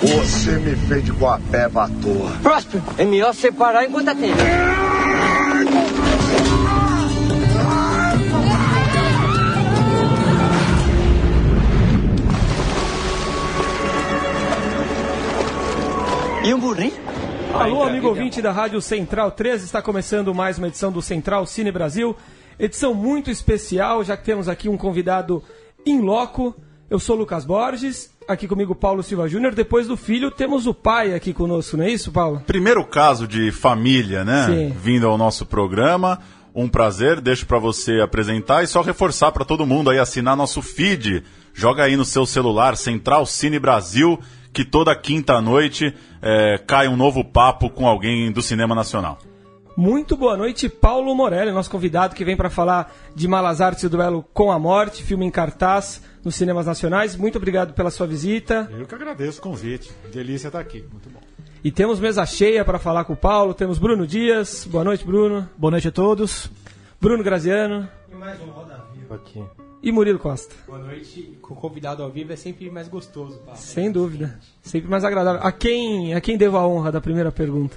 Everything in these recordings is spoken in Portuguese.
Você me fez de guapeba à toa. Próspero, é melhor separar enquanto há tempo. E um burrinho? Alô, amigo ouvinte da Rádio Central 13, está começando mais uma edição do Central Cine Brasil. Edição muito especial, já que temos aqui um convidado in loco. Eu sou Lucas Borges, aqui comigo Paulo Silva Júnior. Depois do filho, temos o pai aqui conosco, não é isso, Paulo? Primeiro caso de família, né? Sim. Vindo ao nosso programa. Um prazer, deixo para você apresentar e só reforçar para todo mundo aí assinar nosso feed. Joga aí no seu celular Central Cine Brasil, que toda quinta noite é, cai um novo papo com alguém do cinema nacional. Muito boa noite, Paulo Morelli, nosso convidado que vem para falar de Malas Artes e o Duelo com a Morte, filme em cartaz nos cinemas nacionais. Muito obrigado pela sua visita. Eu que agradeço o convite. Delícia estar aqui. Muito bom. E temos mesa cheia para falar com o Paulo. Temos Bruno Dias. Boa noite, Bruno. Boa noite a todos. Bruno Graziano E mais um Roda Viva aqui. e Murilo Costa. Boa noite. Com o convidado ao vivo é sempre mais gostoso. Pá. Sem dúvida. Sempre mais agradável. A quem, a quem devo a honra da primeira pergunta?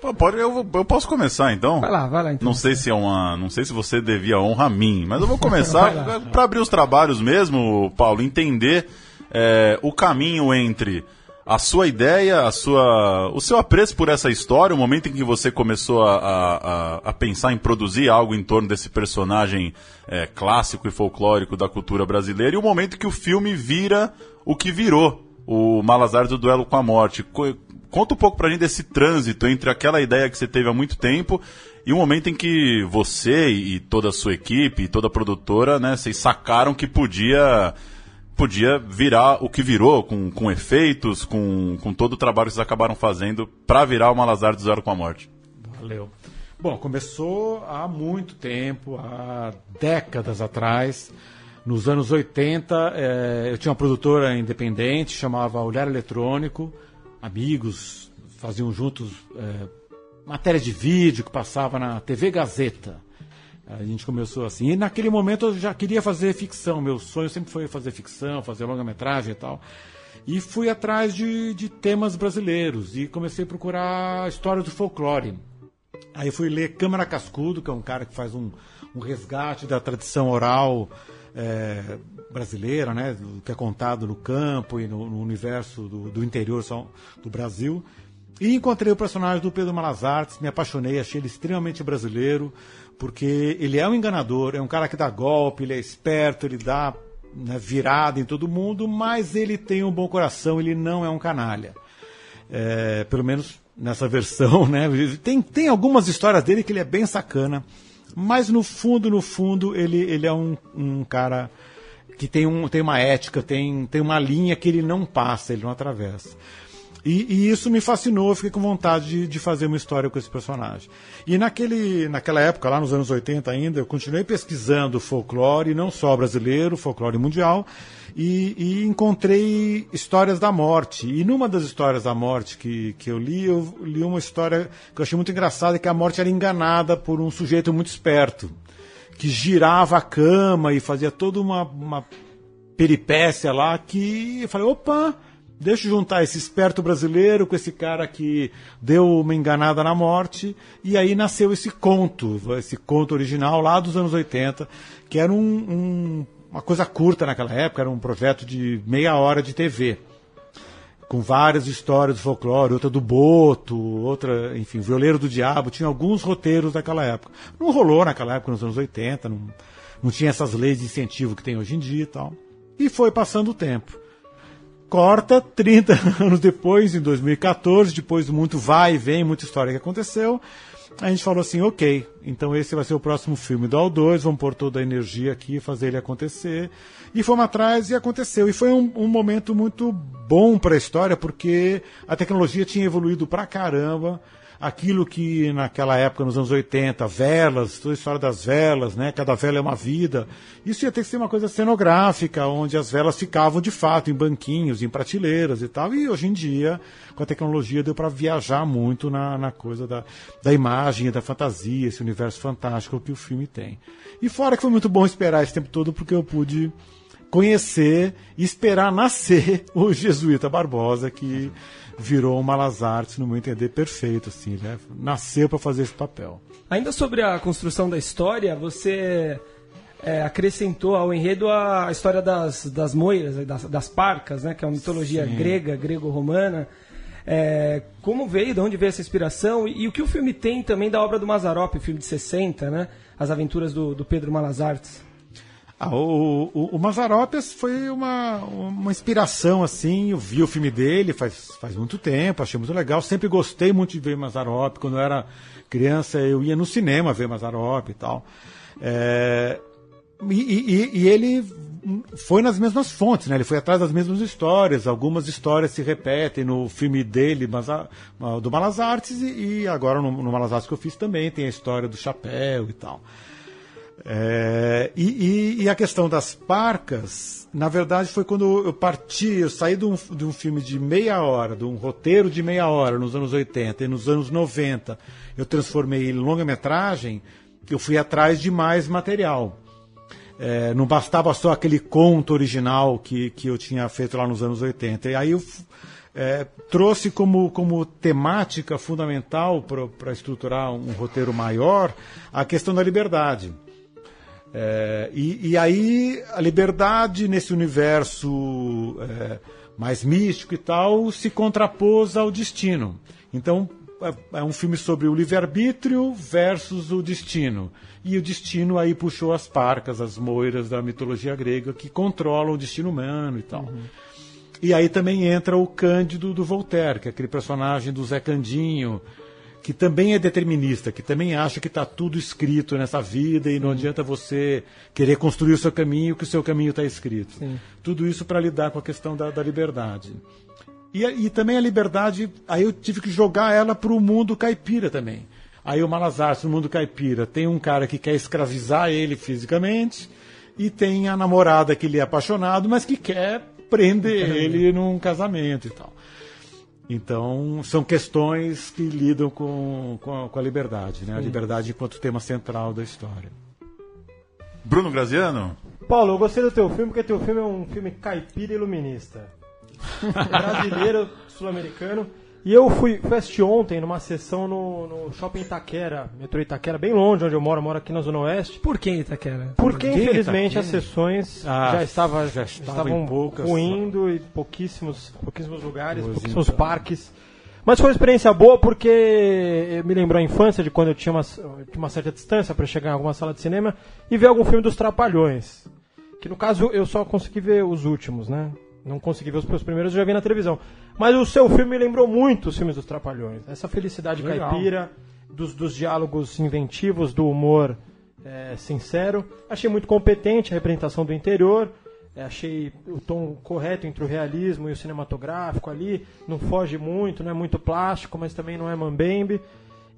Pô, pode, eu, eu posso começar então? Vai lá, vai lá então. Não sei se é uma, não sei se você devia honra a mim, mas eu vou começar para abrir os trabalhos mesmo, Paulo, entender é, o caminho entre a sua ideia, a sua, o seu apreço por essa história, o momento em que você começou a, a, a- pensar em produzir algo em torno desse personagem é, clássico e folclórico da cultura brasileira, e o momento que o filme vira o que virou, o Malazar do Duelo com a Morte. Co- Conta um pouco pra gente desse trânsito entre aquela ideia que você teve há muito tempo e o momento em que você e toda a sua equipe e toda a produtora, né, vocês sacaram que podia podia virar o que virou, com, com efeitos, com, com todo o trabalho que vocês acabaram fazendo pra virar o Malazar do Zero com a Morte. Valeu. Bom, começou há muito tempo, há décadas atrás. Nos anos 80, eh, eu tinha uma produtora independente, chamava Olhar Eletrônico. Amigos faziam juntos eh, matéria de vídeo que passava na TV Gazeta. A gente começou assim. E naquele momento eu já queria fazer ficção. Meu sonho sempre foi fazer ficção, fazer longa-metragem e tal. E fui atrás de, de temas brasileiros e comecei a procurar história do folclore. Aí fui ler Câmara Cascudo, que é um cara que faz um, um resgate da tradição oral eh, brasileira, né, do que é contado no campo e no, no universo do, do interior só- do Brasil. E encontrei o personagem do Pedro Malas Artes, me apaixonei, achei ele extremamente brasileiro, porque ele é um enganador, é um cara que dá golpe, ele é esperto, ele dá né, virada em todo mundo, mas ele tem um bom coração, ele não é um canalha. É, pelo menos nessa versão, né? Tem, tem algumas histórias dele que ele é bem sacana, mas no fundo, no fundo, ele, ele é um, um cara que tem, um, tem uma ética, tem, tem uma linha que ele não passa, ele não atravessa. E, e isso me fascinou, eu fiquei com vontade de, de fazer uma história com esse personagem. E naquele, naquela época, lá nos anos 80 ainda, eu continuei pesquisando folclore, não só brasileiro, folclore mundial, e, e encontrei histórias da morte. E numa das histórias da morte que, que eu li, eu li uma história que eu achei muito engraçada, que a morte era enganada por um sujeito muito esperto, que girava a cama e fazia toda uma, uma peripécia lá que eu falei, opa, deixa eu juntar esse esperto brasileiro com esse cara que deu uma enganada na morte, e aí nasceu esse conto, esse conto original lá dos anos 80, que era um, um- uma coisa curta naquela época, era um projeto de meia hora de TV. Com várias histórias do folclore, outra do Boto, outra, enfim, Violeiro do Diabo, tinha alguns roteiros daquela época. Não rolou naquela época, nos anos 80, não, não tinha essas leis de incentivo que tem hoje em dia e tal. E foi passando o tempo. Corta 30 anos depois, em 2014, depois de muito vai e vem, muita história que aconteceu, a gente falou assim, ok, então esse vai ser o próximo filme do AO2, vamos pôr toda a energia aqui, fazer ele acontecer. E fomos atrás e aconteceu. E foi um, um momento muito bom para a história, porque a tecnologia tinha evoluído pra caramba. Aquilo que naquela época, nos anos 80, velas, toda a história das velas, né? Cada vela é uma vida. Isso ia ter que ser uma coisa cenográfica, onde as velas ficavam de fato em banquinhos, em prateleiras e tal. E hoje em dia, com a tecnologia, deu para viajar muito na, na coisa da, da imagem, da fantasia, esse universo fantástico que o filme tem. E fora que foi muito bom esperar esse tempo todo, porque eu pude conhecer e esperar nascer o jesuíta Barbosa, que virou um Malas Artes, no meu entender, perfeito, assim, né? Nasceu para fazer esse papel. Ainda sobre a construção da história, você é, acrescentou ao enredo a história das, das moiras, das, das parcas, né? Que é uma mitologia Sim. grega, grego-romana. É, como veio, de onde veio essa inspiração? E, e o que o filme tem também da obra do Mazarop, filme de 60, né? As aventuras do, do Pedro Malas Artes. Ah, o, o, o Mazaropias foi uma, uma inspiração, assim. Eu vi o filme dele faz, faz muito tempo, achei muito legal. Sempre gostei muito de ver Mazarop. Quando eu era criança, eu ia no cinema ver Mazarop e tal. É, e, e- e ele foi nas mesmas fontes, né? Ele foi atrás das mesmas histórias. Algumas histórias se repetem no filme dele, do Malas Artes, e, e agora no, no Malas Artes que eu fiz também tem a história do chapéu e tal. É, e, e- e a questão das parcas, na verdade, foi quando eu parti, eu saí de um, de um filme de meia hora, de um roteiro de meia hora nos anos 80 e nos anos 90 eu transformei em longa-metragem, eu fui atrás de mais material. É, não bastava só aquele conto original que, que eu tinha feito lá nos anos 80. E aí eu é, trouxe como, como temática fundamental para estruturar um roteiro maior a questão da liberdade. É, e, e aí a liberdade nesse universo é, mais místico e tal se contrapôs ao destino. Então é, é um filme sobre o livre-arbítrio versus o destino. E o destino aí puxou as parcas, as moiras da mitologia grega que controlam o destino humano e tal. E aí também entra o Cândido do Voltaire, que é aquele personagem do Zé Candinho, que também é determinista, que também acha que está tudo escrito nessa vida e não adianta você querer construir o seu caminho, que o seu caminho está escrito. Tudo isso para lidar com a questão da, da liberdade. E, e também a liberdade, aí eu tive que jogar ela para o mundo caipira também. Aí o Malazarte, no mundo caipira, tem um cara que quer escravizar ele fisicamente, e tem a namorada que ele é apaixonado, mas que quer prender ele num casamento e tal. Então, são questões que lidam com, com, a, com a liberdade, né? A liberdade enquanto tema central da história. Bruno Graziano? Paulo, eu gostei do teu filme porque teu filme é um filme caipira iluminista. Brasileiro, sul-americano. E eu fui, assistir ontem numa sessão no, no Shopping Itaquera, metrô Itaquera, bem longe onde eu moro, eu moro aqui na Zona Oeste. Por que Itaquera? Porque, que infelizmente, Itaquera? as sessões Ah, já, estava, já estavam poucas- ruindo e pouquíssimos, pouquíssimos lugares, pouquíssimos então. parques. Mas foi uma experiência boa porque me lembrou a infância de quando eu tinha uma, eu tinha uma certa distância para chegar em alguma sala de cinema e ver algum filme dos Trapalhões. Que no caso eu só consegui ver os últimos, né? Não consegui ver os meus primeiros, eu já vi na televisão. Mas o seu filme me lembrou muito os filmes dos Trapalhões. Essa felicidade Legal. caipira, dos, dos diálogos inventivos, do humor é, sincero. Achei muito competente a representação do interior. É, achei o tom correto entre o realismo e o cinematográfico ali. Não foge muito, não é muito plástico, mas também não é mambembe.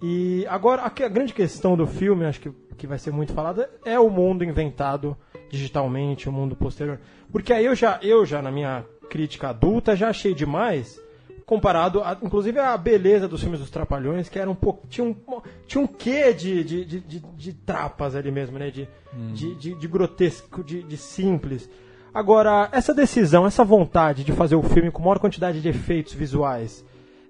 E agora, a, grande questão do filme, acho que, que vai ser muito falada, é o mundo inventado digitalmente, o mundo posterior. Porque aí eu já, eu já na minha crítica adulta, já achei demais, comparado, a, inclusive, à beleza dos filmes dos Trapalhões, que era um pouco. Tinha um, tinha um quê de, de, de, de, de trapas ali mesmo, né? De, de, de, de grotesco, de, de simples. Agora, essa decisão, essa vontade de fazer o filme com maior quantidade de efeitos visuais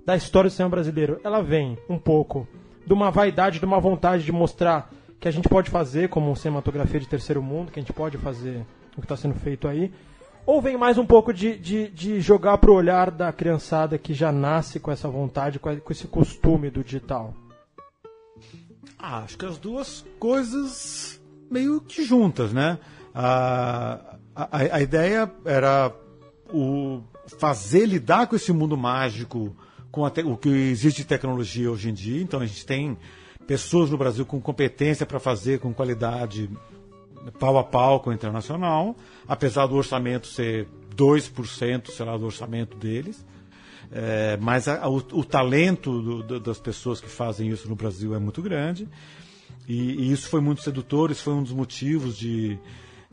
da história do cinema brasileiro, ela vem um pouco de uma vaidade, de uma vontade de mostrar que a gente pode fazer como cinematografia de terceiro mundo, que a gente pode fazer o que está sendo feito aí, ou vem mais um pouco de, de, de jogar pro olhar da criançada que já nasce com essa vontade, com esse costume do digital? Ah, acho que as duas coisas meio que juntas, né? A, a, a ideia era o fazer lidar com esse mundo mágico, com te- o que existe de tecnologia hoje em dia. Então a gente tem pessoas no Brasil com competência para fazer com qualidade pau a pau com o internacional, apesar do orçamento ser 2%, sei lá, do orçamento deles. É, mas a- a- o, o talento do- do- das pessoas que fazem isso no Brasil é muito grande. E, e isso foi muito sedutor, isso foi um dos motivos de,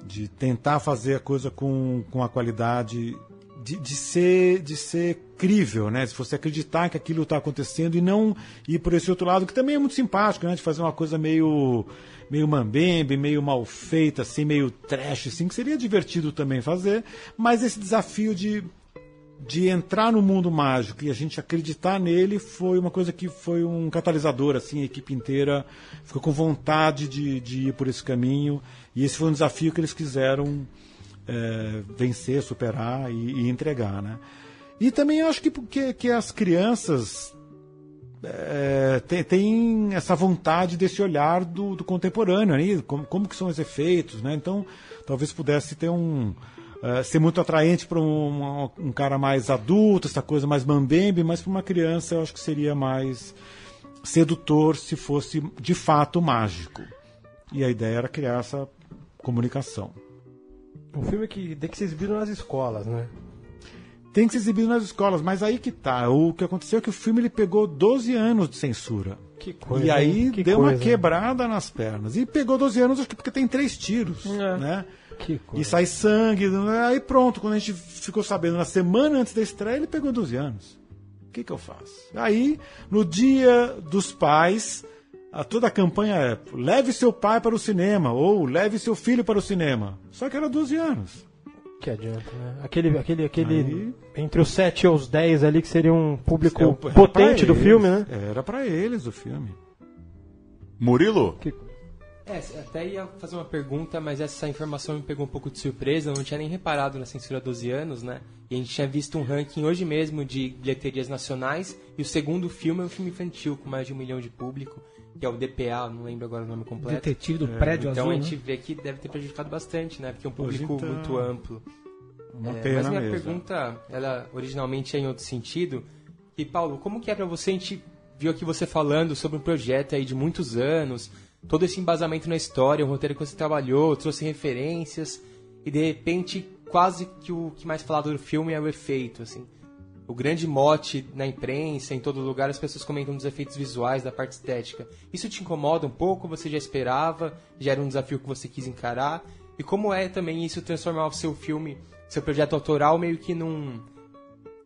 de tentar fazer a coisa com, com a qualidade de, de ser, de ser crível, né? Se você acreditar que aquilo está acontecendo e não ir por esse outro lado, que também é muito simpático, né? De fazer uma coisa meio meio mambembe, meio mal feita, assim, meio trash, assim, que seria divertido também fazer, mas esse desafio de, de entrar no mundo mágico e a gente acreditar nele foi uma coisa que foi um catalisador, assim, a equipe inteira ficou com vontade de, de ir por esse caminho, e esse foi um desafio que eles quiseram é, vencer, superar e, e, entregar, né? E também acho que, que, que as crianças é, tem, essa vontade desse olhar do, do contemporâneo, né? como, como, que são os efeitos, né? Então, talvez pudesse ter um uh, ser muito atraente para um, um, um, cara mais adulto, essa coisa mais mambembe, mas para uma criança eu acho que seria mais sedutor se fosse de fato mágico. E a ideia era criar essa comunicação. Um filme que tem que ser exibido nas escolas, né? tem que ser exibido nas escolas, mas aí que tá. O que aconteceu é que o filme ele pegou 12 anos de censura. Que coisa, e aí que deu coisa. uma quebrada nas pernas. E pegou 12 anos acho que porque tem três tiros, É. né? Que coisa. E sai sangue, aí pronto, quando a gente ficou sabendo na semana antes da estreia, ele pegou 12 anos. O que que eu faço? Aí, no dia dos pais, a, toda a campanha é leve seu pai para o cinema, ou leve seu filho para o cinema. Só que era 12 anos. Que adianta, né? Aquele, aquele, aquele Aí- entre os 7 e os 10 ali, que seria um público potente do eles, filme, né? Era pra eles o filme. Murilo? É, até ia fazer uma pergunta, mas essa informação me pegou um pouco de surpresa. Eu não tinha nem reparado na censura 12 anos, né? E a gente tinha visto um ranking hoje mesmo de bilheterias nacionais. E o segundo filme é um filme infantil com mais de um milhão de público, que é o DPA, não lembro agora o nome completo. Detetive do prédio Então azul. a né? gente vê que deve ter prejudicado bastante, né? Porque é um público então, muito amplo. Uma É, pena mas minha mesmo. pergunta, ela originalmente é em outro sentido. E Paulo, como que é pra você? A gente viu aqui você falando sobre um projeto aí de muitos anos, todo esse embasamento na história, o roteiro que você trabalhou, trouxe referências e de repente quase que o que mais falado do filme é o efeito, assim. O grande mote na imprensa, em todo lugar, as pessoas comentam dos efeitos visuais, da parte estética. Isso te incomoda um pouco? Você já esperava? Já era um desafio que você quis encarar? E como é também isso transformar o seu filme, seu projeto autoral, meio que num,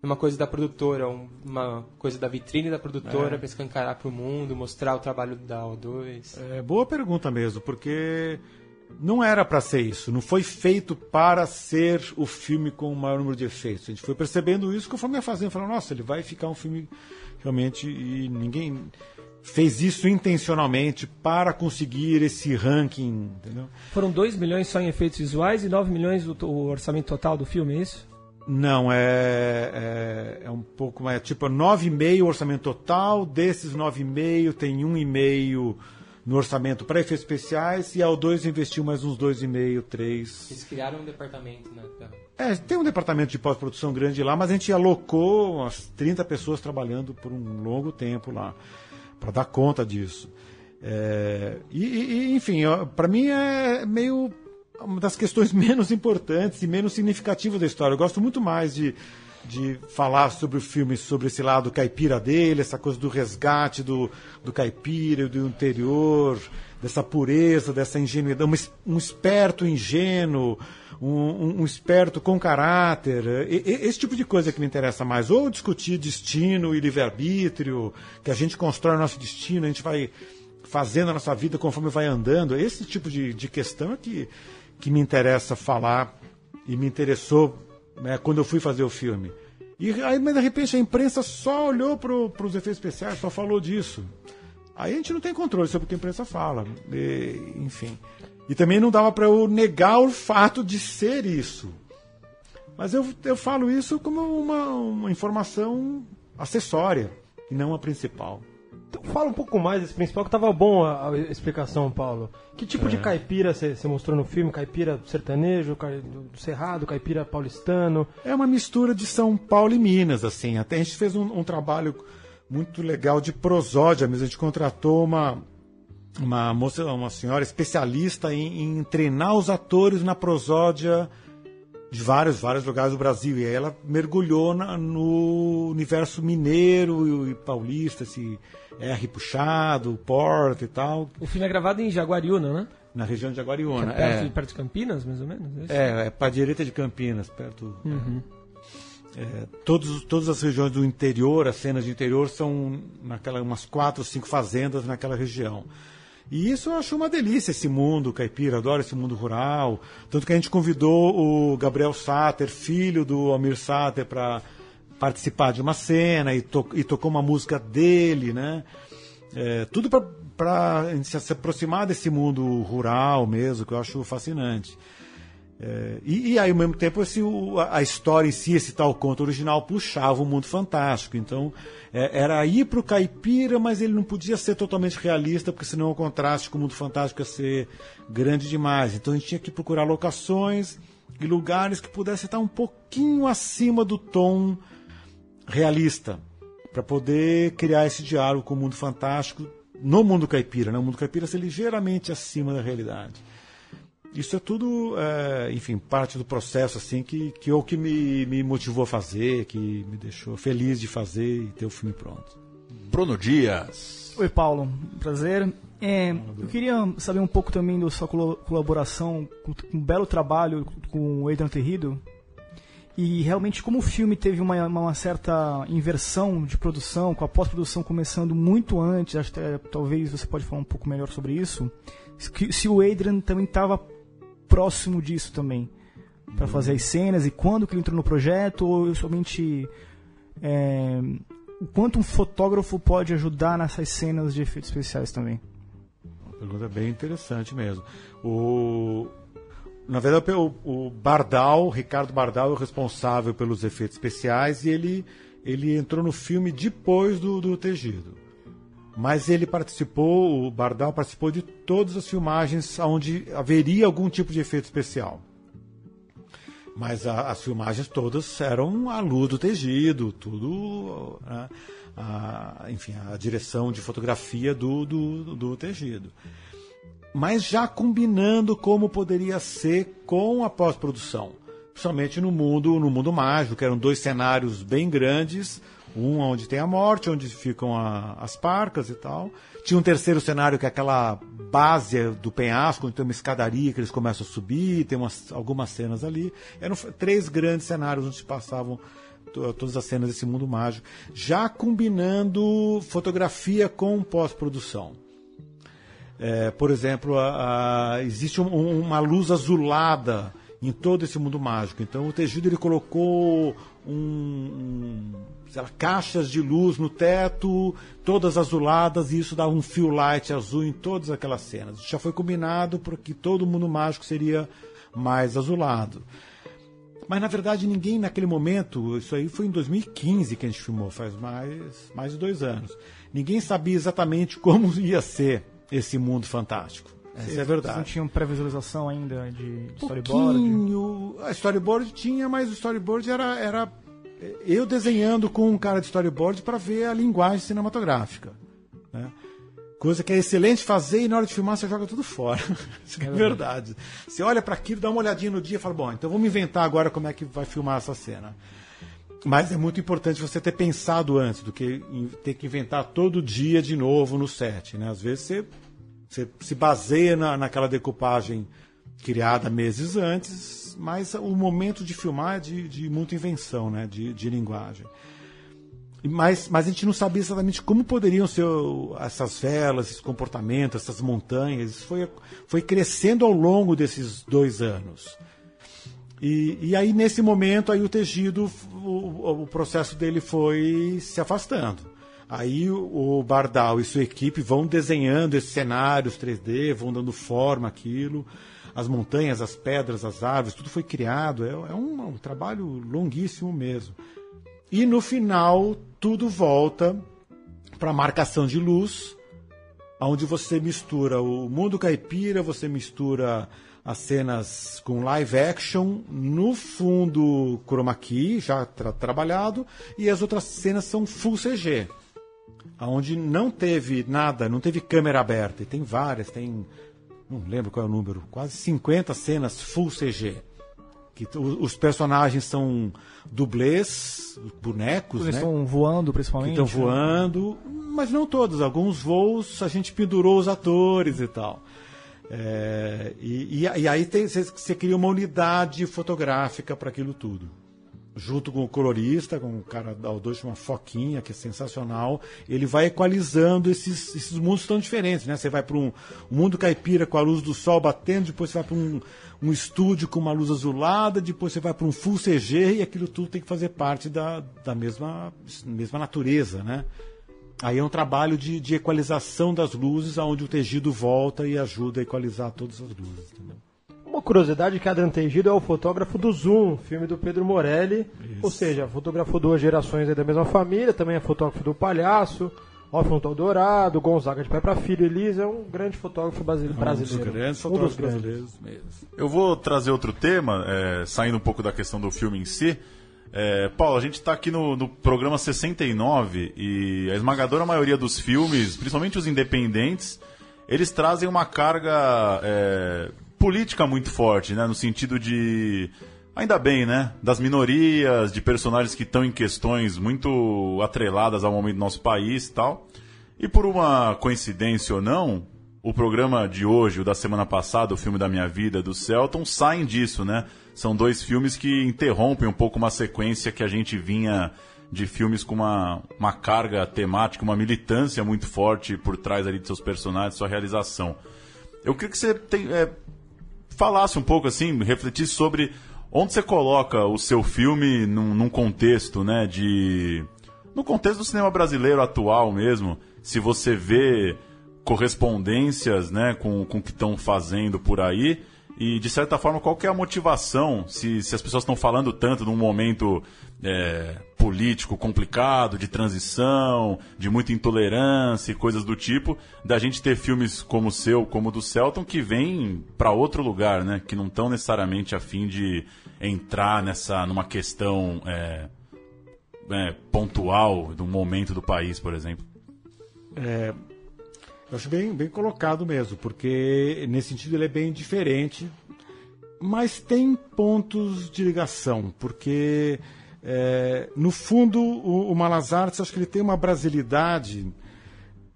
numa coisa da produtora, um- uma coisa da vitrine da produtora pra escancarar pro mundo, mostrar o trabalho da O2? É boa pergunta mesmo, porque não era pra ser isso. Não foi feito para ser o filme com o maior número de efeitos. A gente foi percebendo isso conforme ia fazendo. Falando, nossa, ele vai ficar um filme realmente. E ninguém fez isso intencionalmente para conseguir esse ranking, entendeu? Foram 2 milhões só em efeitos visuais e 9 milhões o, o orçamento total do filme, é isso? Não, é, é, é um pouco mais. Tipo, 9,5 orçamento total. Desses 9,5 tem 1,5 no orçamento para efeitos especiais e a O2 investiu mais uns 2,5, 3. Eles criaram um departamento, né? É, tem um departamento de pós-produção grande lá, mas a gente alocou umas 30 pessoas trabalhando por um longo tempo lá, para dar conta disso. É, e, e- enfim, para mim é meio uma das questões menos importantes e menos significativas da história. Eu gosto muito mais de, de falar sobre o filme, sobre esse lado caipira dele, essa coisa do resgate do, do caipira, do interior, dessa pureza, dessa ingenuidade, um, es- esperto ingênuo, um, um- esperto com caráter. Esse tipo de coisa que me interessa mais. Ou discutir destino e livre-arbítrio, que a gente constrói o nosso destino, a gente vai fazendo a nossa vida conforme vai andando. Esse tipo de, de questão é que, que me interessa falar e me interessou né, quando eu fui fazer o filme. E aí, mas de repente a imprensa só olhou para os efeitos especiais, só falou disso. Aí a gente não tem controle sobre o que a imprensa fala. E, enfim. E também não dava para eu negar o fato de ser isso. Mas eu, eu falo isso como uma, uma informação acessória e não a principal. Então fala um pouco mais desse principal, que tava bom a, a explicação, Paulo. Que tipo É. de caipira você mostrou no filme? Caipira sertanejo, do Cerrado, caipira paulistano? É uma mistura de São Paulo e Minas, assim. Até a gente fez um, um trabalho muito legal de prosódia mesmo. A gente contratou uma, uma moça, uma senhora especialista em, em treinar os atores na prosódia de vários, vários lugares do Brasil. E aí ela mergulhou na- no universo mineiro e, paulista, esse R puxado, porta e tal, O filme é gravado em Jaguariúna, né? na região de Jaguariúna. é perto, É. de, perto de Campinas, mais ou menos? é isso? É, é para direita de Campinas, perto. é, todos, todas as regiões do interior, as cenas de interior, são naquela, umas quatro ou cinco fazendas naquela região. E isso eu acho uma delícia, esse mundo caipira, adoro esse mundo rural. Tanto que a gente convidou o Gabriel Sater, filho do Almir Sater, para participar de uma cena e, to e, tocou uma música dele, né? É, tudo para se aproximar desse mundo rural mesmo, que eu acho fascinante. É, e, e, aí, ao mesmo tempo, esse, o, a história em si, esse tal conto original, puxava o mundo fantástico. Então, é, era ir para o caipira, mas ele não podia ser totalmente realista, porque senão o contraste com o mundo fantástico ia ser grande demais. Então, a gente tinha que procurar locações e lugares que pudessem estar um pouquinho acima do tom realista, para poder criar esse diálogo com o mundo fantástico no mundo caipira. Né? O mundo caipira ser ligeiramente acima da realidade. Isso é tudo, é, enfim, parte do processo assim que, que é o que me, me motivou a fazer, que me deixou feliz de fazer e ter o filme pronto. Bruno Dias. Oi, Paulo. Prazer. É, eu queria saber um pouco também da sua colaboração com um belo trabalho com o Adrian Terrido. E realmente, como o filme teve uma, uma certa inversão de produção, com a pós-produção começando muito antes, acho que é, talvez você pode falar um pouco melhor sobre isso. Se o Adrian também estava próximo disso também para uhum. fazer as cenas e quando que ele entrou no projeto ou somente é, o quanto um fotógrafo pode ajudar nessas cenas de efeitos especiais também? Uma pergunta bem interessante mesmo. O na verdade o, o Bardal Ricardo Bardal é o responsável pelos efeitos especiais e ele ele entrou no filme depois do, do Tegido mas ele participou, o Bardal participou de todas as filmagens onde haveria algum tipo de efeito especial. Mas a, as filmagens todas eram à luz do tegido, tudo. Né, a, enfim, a direção de fotografia do, do, do tegido. Mas já combinando como poderia ser com a pós-produção. Principalmente no mundo, no mundo mágico, que eram dois cenários bem grandes, um onde tem a morte, onde ficam a, as parcas e tal. Tinha um terceiro cenário que é aquela base do penhasco, onde tem uma escadaria que eles começam a subir, tem umas, algumas cenas ali. Eram três grandes cenários onde se passavam todas as cenas desse mundo mágico, já combinando fotografia com pós-produção. É, por exemplo, a, a, existe um, uma luz azulada em todo esse mundo mágico. Então o Tejido ele colocou um, um lá, caixas de luz no teto, todas azuladas, e isso dá um fio light azul em todas aquelas cenas. Já foi combinado porque todo mundo mágico seria mais azulado. Mas na verdade ninguém naquele momento, isso aí foi em 2015 que a gente filmou, faz mais, mais de dois anos. Ninguém sabia exatamente como ia ser esse mundo fantástico. É a verdade. Vocês não tinham pré-visualização ainda de, de storyboard? A storyboard tinha, mas o storyboard era, era eu desenhando com um cara de storyboard para ver a linguagem cinematográfica. Né? Coisa que é excelente fazer e na hora de filmar você joga tudo fora. Isso é, é verdade. Você olha para aquilo, dá uma olhadinha no dia e fala: bom, então vamos inventar agora como é que vai filmar essa cena. Mas é muito importante você ter pensado antes do que ter que inventar todo dia de novo no set. Né? Às vezes você, você se baseia na, naquela decupagem criada meses antes, mas o momento de filmar é de, de muita invenção, né? de, de linguagem. Mas, mas a gente não sabia exatamente como poderiam ser essas velas, esses comportamentos, essas montanhas. Isso foi, foi crescendo ao longo desses dois anos. E, e aí, nesse momento, aí o Tegido, o, o processo dele foi se afastando. Aí o Bardal e sua equipe vão desenhando esses cenários 3D, vão dando forma àquilo as montanhas, as pedras, as árvores, tudo foi criado. É, é um, um trabalho longuíssimo mesmo. E no final, tudo volta para a marcação de luz, onde você mistura o mundo caipira, você mistura as cenas com live action, no fundo chroma key, já tra trabalhado, e as outras cenas são full CG. Onde não teve nada, não teve câmera aberta. E tem várias, tem não lembro qual é o número, quase 50 cenas full CG. Que os personagens são dublês, bonecos, Eles né? estão voando, principalmente. Que estão voando, mas não todos. Alguns voos a gente pendurou os atores e tal. É, e, e, e, aí você cria uma unidade fotográfica para aquilo tudo. Junto com o colorista, com o cara da O2 chama Foquinha, que é sensacional, ele vai equalizando esses, esses mundos tão diferentes, né? Você vai para um, um, mundo caipira com a luz do sol batendo, depois você vai para um, um estúdio com uma luz azulada, depois você vai para um full CG e aquilo tudo tem que fazer parte da, da mesma, mesma natureza, né? Aí é um trabalho de, de equalização das luzes, onde o tejido volta e ajuda a equalizar todas as luzes. Entendeu? Uma curiosidade que Adriano Tegido é o fotógrafo do Zoom, filme do Pedro Morelli. Isso. Ou seja, fotografou duas gerações da mesma família, também é fotógrafo do Palhaço, Alfonso Dourado, Gonzaga de Pai para Filho, Elisa, é um grande fotógrafo brasileiro. Um dos grandes um fotógrafos brasileiros mesmo. Eu vou trazer outro tema, é, saindo um pouco da questão do filme em si. É, Paulo, a gente está aqui no, no, programa 69 e a esmagadora maioria dos filmes, principalmente os independentes, eles trazem uma carga é, política muito forte, né? No sentido de. Ainda bem, né? Das minorias, de personagens que estão em questões muito atreladas ao momento do nosso país e tal. E por uma coincidência ou não, o programa de hoje, o da semana passada, o filme da minha vida, do Celton, saem disso, né? São dois filmes que interrompem um pouco uma sequência que a gente vinha de filmes com uma, uma carga temática, uma militância muito forte por trás ali de seus personagens, sua realização. Eu queria que você tem, é, falasse um pouco assim, refletisse sobre onde você coloca o seu filme num, num contexto, né, de no contexto do cinema brasileiro atual mesmo, se você vê correspondências, né, com, com o que estão fazendo por aí e, de certa forma, qual que é a motivação, se, se as pessoas estão falando tanto num momento é, político complicado, de transição, de muita intolerância e coisas do tipo, da gente ter filmes como o seu, como o do Celton, que vêm para outro lugar, né? Que não estão necessariamente a fim de entrar nessa, numa questão é, é, pontual do momento do país, por exemplo. É, eu acho bem, bem colocado mesmo, porque nesse sentido ele é bem diferente, mas tem pontos de ligação, porque é, no fundo o, o Malas Artes acho que ele tem uma brasilidade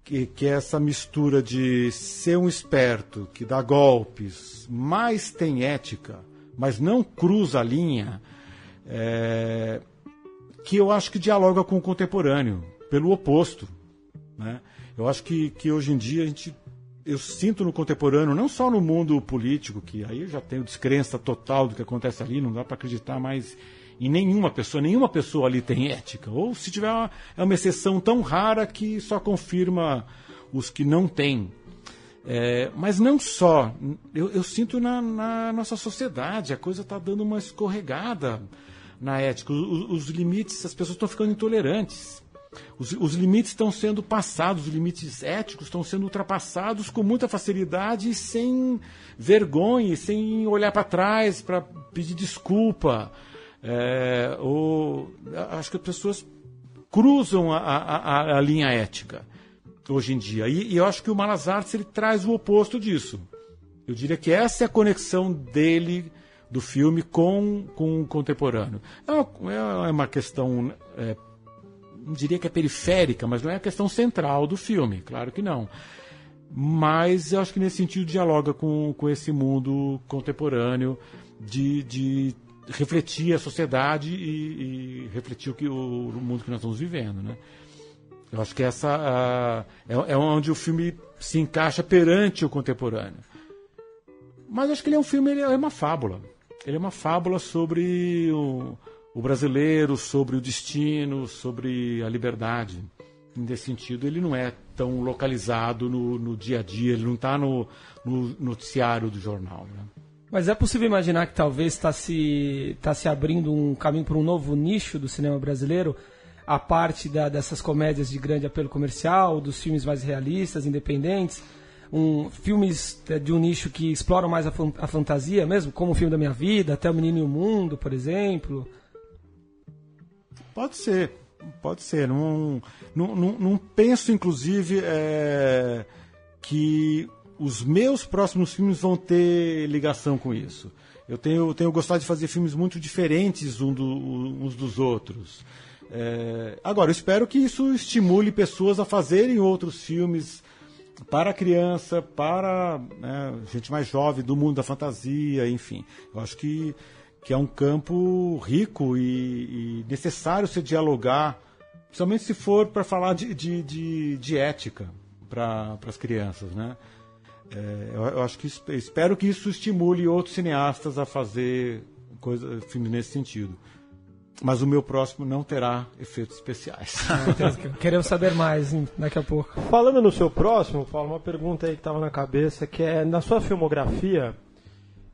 que, que é essa mistura de ser um esperto, que dá golpes, mas tem ética, mas não cruza a linha, é, que eu acho que dialoga com o contemporâneo, pelo oposto. Né? Eu acho que, que hoje em dia a gente. Eu sinto no contemporâneo, não só no mundo político, que aí eu já tenho descrença total do que acontece ali, não dá para acreditar mais em nenhuma pessoa, nenhuma pessoa ali tem ética. Ou se tiver uma, é uma exceção tão rara que só confirma os que não têm. É, mas não só, eu, eu sinto na, na, nossa sociedade, a coisa está dando uma escorregada na ética. Os, os limites, as pessoas estão ficando intolerantes. Os, os, limites estão sendo passados, os limites éticos estão sendo ultrapassados com muita facilidade e sem vergonha, sem olhar para trás para pedir desculpa. É, acho que as pessoas cruzam a, a, a, linha ética hoje em dia. E, e, eu acho que o Malas Artes ele traz o oposto disso. Eu diria que essa é a conexão dele, do filme, com, com o contemporâneo. É uma, é uma questão é, não diria que é periférica, mas não é a questão central do filme, claro que não. Mas eu acho que nesse sentido dialoga com, com esse mundo contemporâneo de, de refletir a sociedade e, e refletir o, que, o, o, mundo que nós estamos vivendo, né? Eu acho que essa é, é onde o filme se encaixa perante o contemporâneo. Mas acho que ele é um filme, ele é uma fábula. Ele é uma fábula sobre o, o brasileiro, sobre o destino, sobre a liberdade. Nesse sentido, ele não é tão localizado no, no dia a dia, ele não está no, no, noticiário do jornal. Né? Mas é possível imaginar que talvez está se, tá se abrindo um caminho para um novo nicho do cinema brasileiro, a parte da, dessas comédias de grande apelo comercial, dos filmes mais realistas, independentes, um, filmes de um nicho que exploram mais a, a fantasia mesmo, como o filme da minha vida, até o Menino e o Mundo, por exemplo. Pode ser, pode ser. Não, não, não, não penso, inclusive, é, que os meus próximos filmes vão ter ligação com isso. Eu tenho, tenho gostado de fazer filmes muito diferentes um do, uns dos outros. É, agora, eu espero que isso estimule pessoas a fazerem outros filmes para criança, para né, gente mais jovem, do mundo da fantasia, enfim. Eu acho que que é um campo rico e, e necessário se dialogar, principalmente se for para falar de, de, de, de ética para as crianças, né? É, eu, eu, acho que espero que isso estimule outros cineastas a fazer coisa, filmes nesse sentido. Mas o meu próximo não terá efeitos especiais. Queremos saber mais daqui a pouco. Falando no seu próximo, Paulo, uma pergunta aí que estava na cabeça, que é na sua filmografia,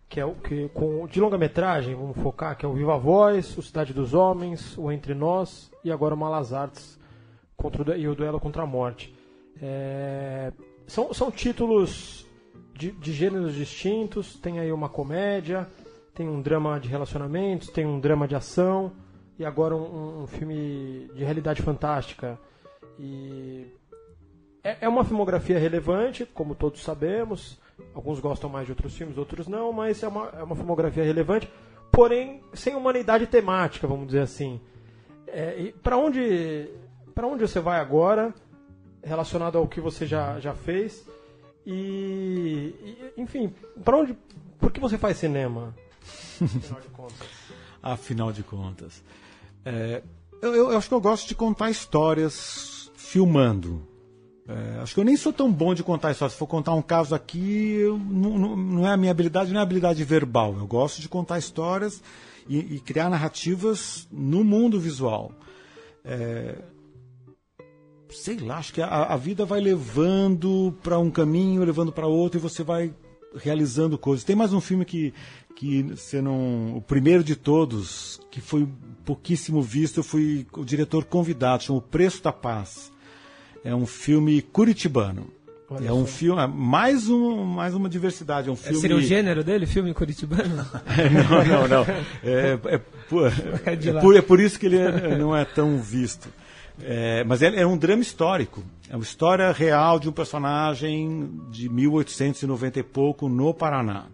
que é o que com de longa-metragem, vamos focar, que é o Viva Voz, o Cidade dos Homens, o Entre Nós e agora o Malas Artes contra o, e o Duelo contra a Morte. É, são, são títulos de, de gêneros distintos, tem aí uma comédia, tem um drama de relacionamentos, tem um drama de ação e agora um, um filme de realidade fantástica. E é, é uma filmografia relevante, como todos sabemos Alguns gostam mais de outros filmes, outros não, mas é uma, é uma filmografia relevante, porém sem humanidade temática, vamos dizer assim. É, para onde, para onde você vai agora, relacionado ao que você já, já fez? E, e enfim, para onde, por que você faz cinema? Afinal de contas. Afinal de contas. É, eu, eu, acho que eu gosto de contar histórias filmando. É, acho que eu nem sou tão bom de contar histórias. Se for contar um caso aqui, eu, não, não, não, é a minha habilidade, não é a habilidade verbal. Eu gosto de contar histórias e, e criar narrativas no mundo visual. É, sei lá, acho que a, a vida vai levando para um caminho, levando para outro, e você vai realizando coisas. Tem mais um filme que, que você não. O primeiro de todos, que foi pouquíssimo visto, eu fui o diretor convidado, chama O Preço da Paz é um filme curitibano. Olha é um só. filme, mais, um, mais uma diversidade. É um filme... Seria o gênero dele, filme curitibano? não, não, não. É, é, por, é, por, é por isso que ele é, não é tão visto. É, mas é, é, um drama histórico. É uma história real de um personagem de 1890 e pouco no Paraná.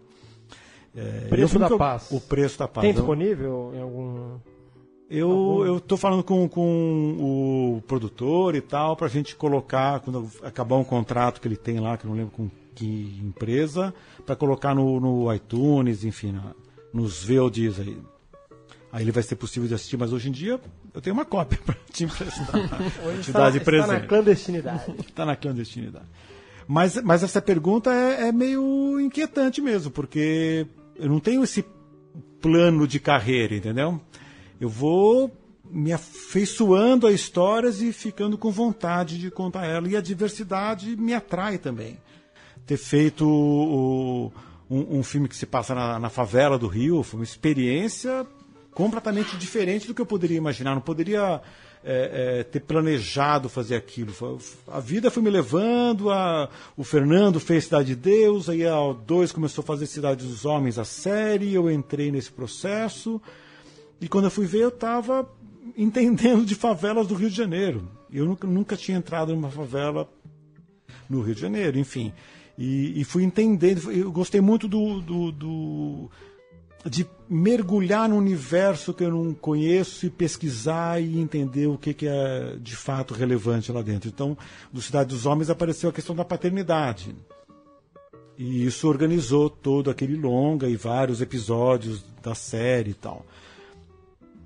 É, preço da Paz. o Preço da Paz. Tem disponível em algum... Eu eu estou falando com, com o produtor e tal para a gente colocar quando acabar um contrato que ele tem lá, que eu não lembro com que empresa, para colocar no, no iTunes, enfim, na, nos VODs aí. Aí ele vai ser possível de assistir, mas hoje em dia eu tenho uma cópia para te emprestar. hoje te está. Está na clandestinidade. Está na clandestinidade. Mas, mas essa pergunta é, é meio inquietante mesmo, porque eu não tenho esse plano de carreira, entendeu? eu vou me afeiçoando a histórias e ficando com vontade de contar ela. E a diversidade me atrai também. Ter feito o, um, um, filme que se passa na, na, favela do Rio foi uma experiência completamente diferente do que eu poderia imaginar. Não poderia é, é, ter planejado fazer aquilo. A vida foi me levando, a, o Fernando fez Cidade de Deus, aí a O2 começou a fazer Cidade dos Homens, a série, eu entrei nesse processo. E quando eu fui ver, eu estava entendendo de favelas do Rio de Janeiro. Eu nunca, nunca tinha entrado numa favela no Rio de Janeiro, enfim. E, e fui entendendo, eu gostei muito do, do, do, de mergulhar no universo que eu não conheço e pesquisar e entender o que, que é de fato relevante lá dentro. Então, do Cidade dos Homens apareceu a questão da paternidade. E isso organizou todo aquele longa e vários episódios da série e tal.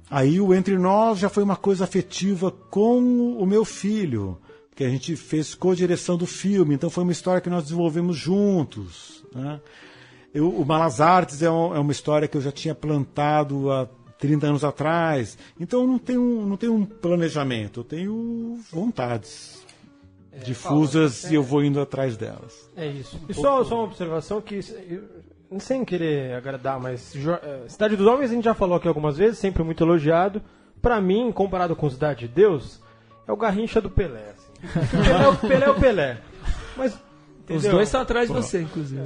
Aí o Entre Nós já foi uma coisa afetiva com o meu filho, que a gente fez co-direção do filme, então foi uma história que nós desenvolvemos juntos. Né? Eu, o Malas Artes é, um, é, uma história que eu já tinha plantado há 30 anos atrás, então não tenho, não tenho um planejamento, eu tenho vontades é, difusas Paulo, e eu vou indo atrás delas. É isso. Um e só, só uma observação que sem querer agradar, mas eh, Cidade dos Homens a gente já falou aqui algumas vezes, sempre muito elogiado. Pra mim, comparado com Cidade de Deus, é o Garrincha do Pelé. Assim. Pelé, é o, Pelé é o Pelé. Mas, Os dois estão atrás de você, inclusive.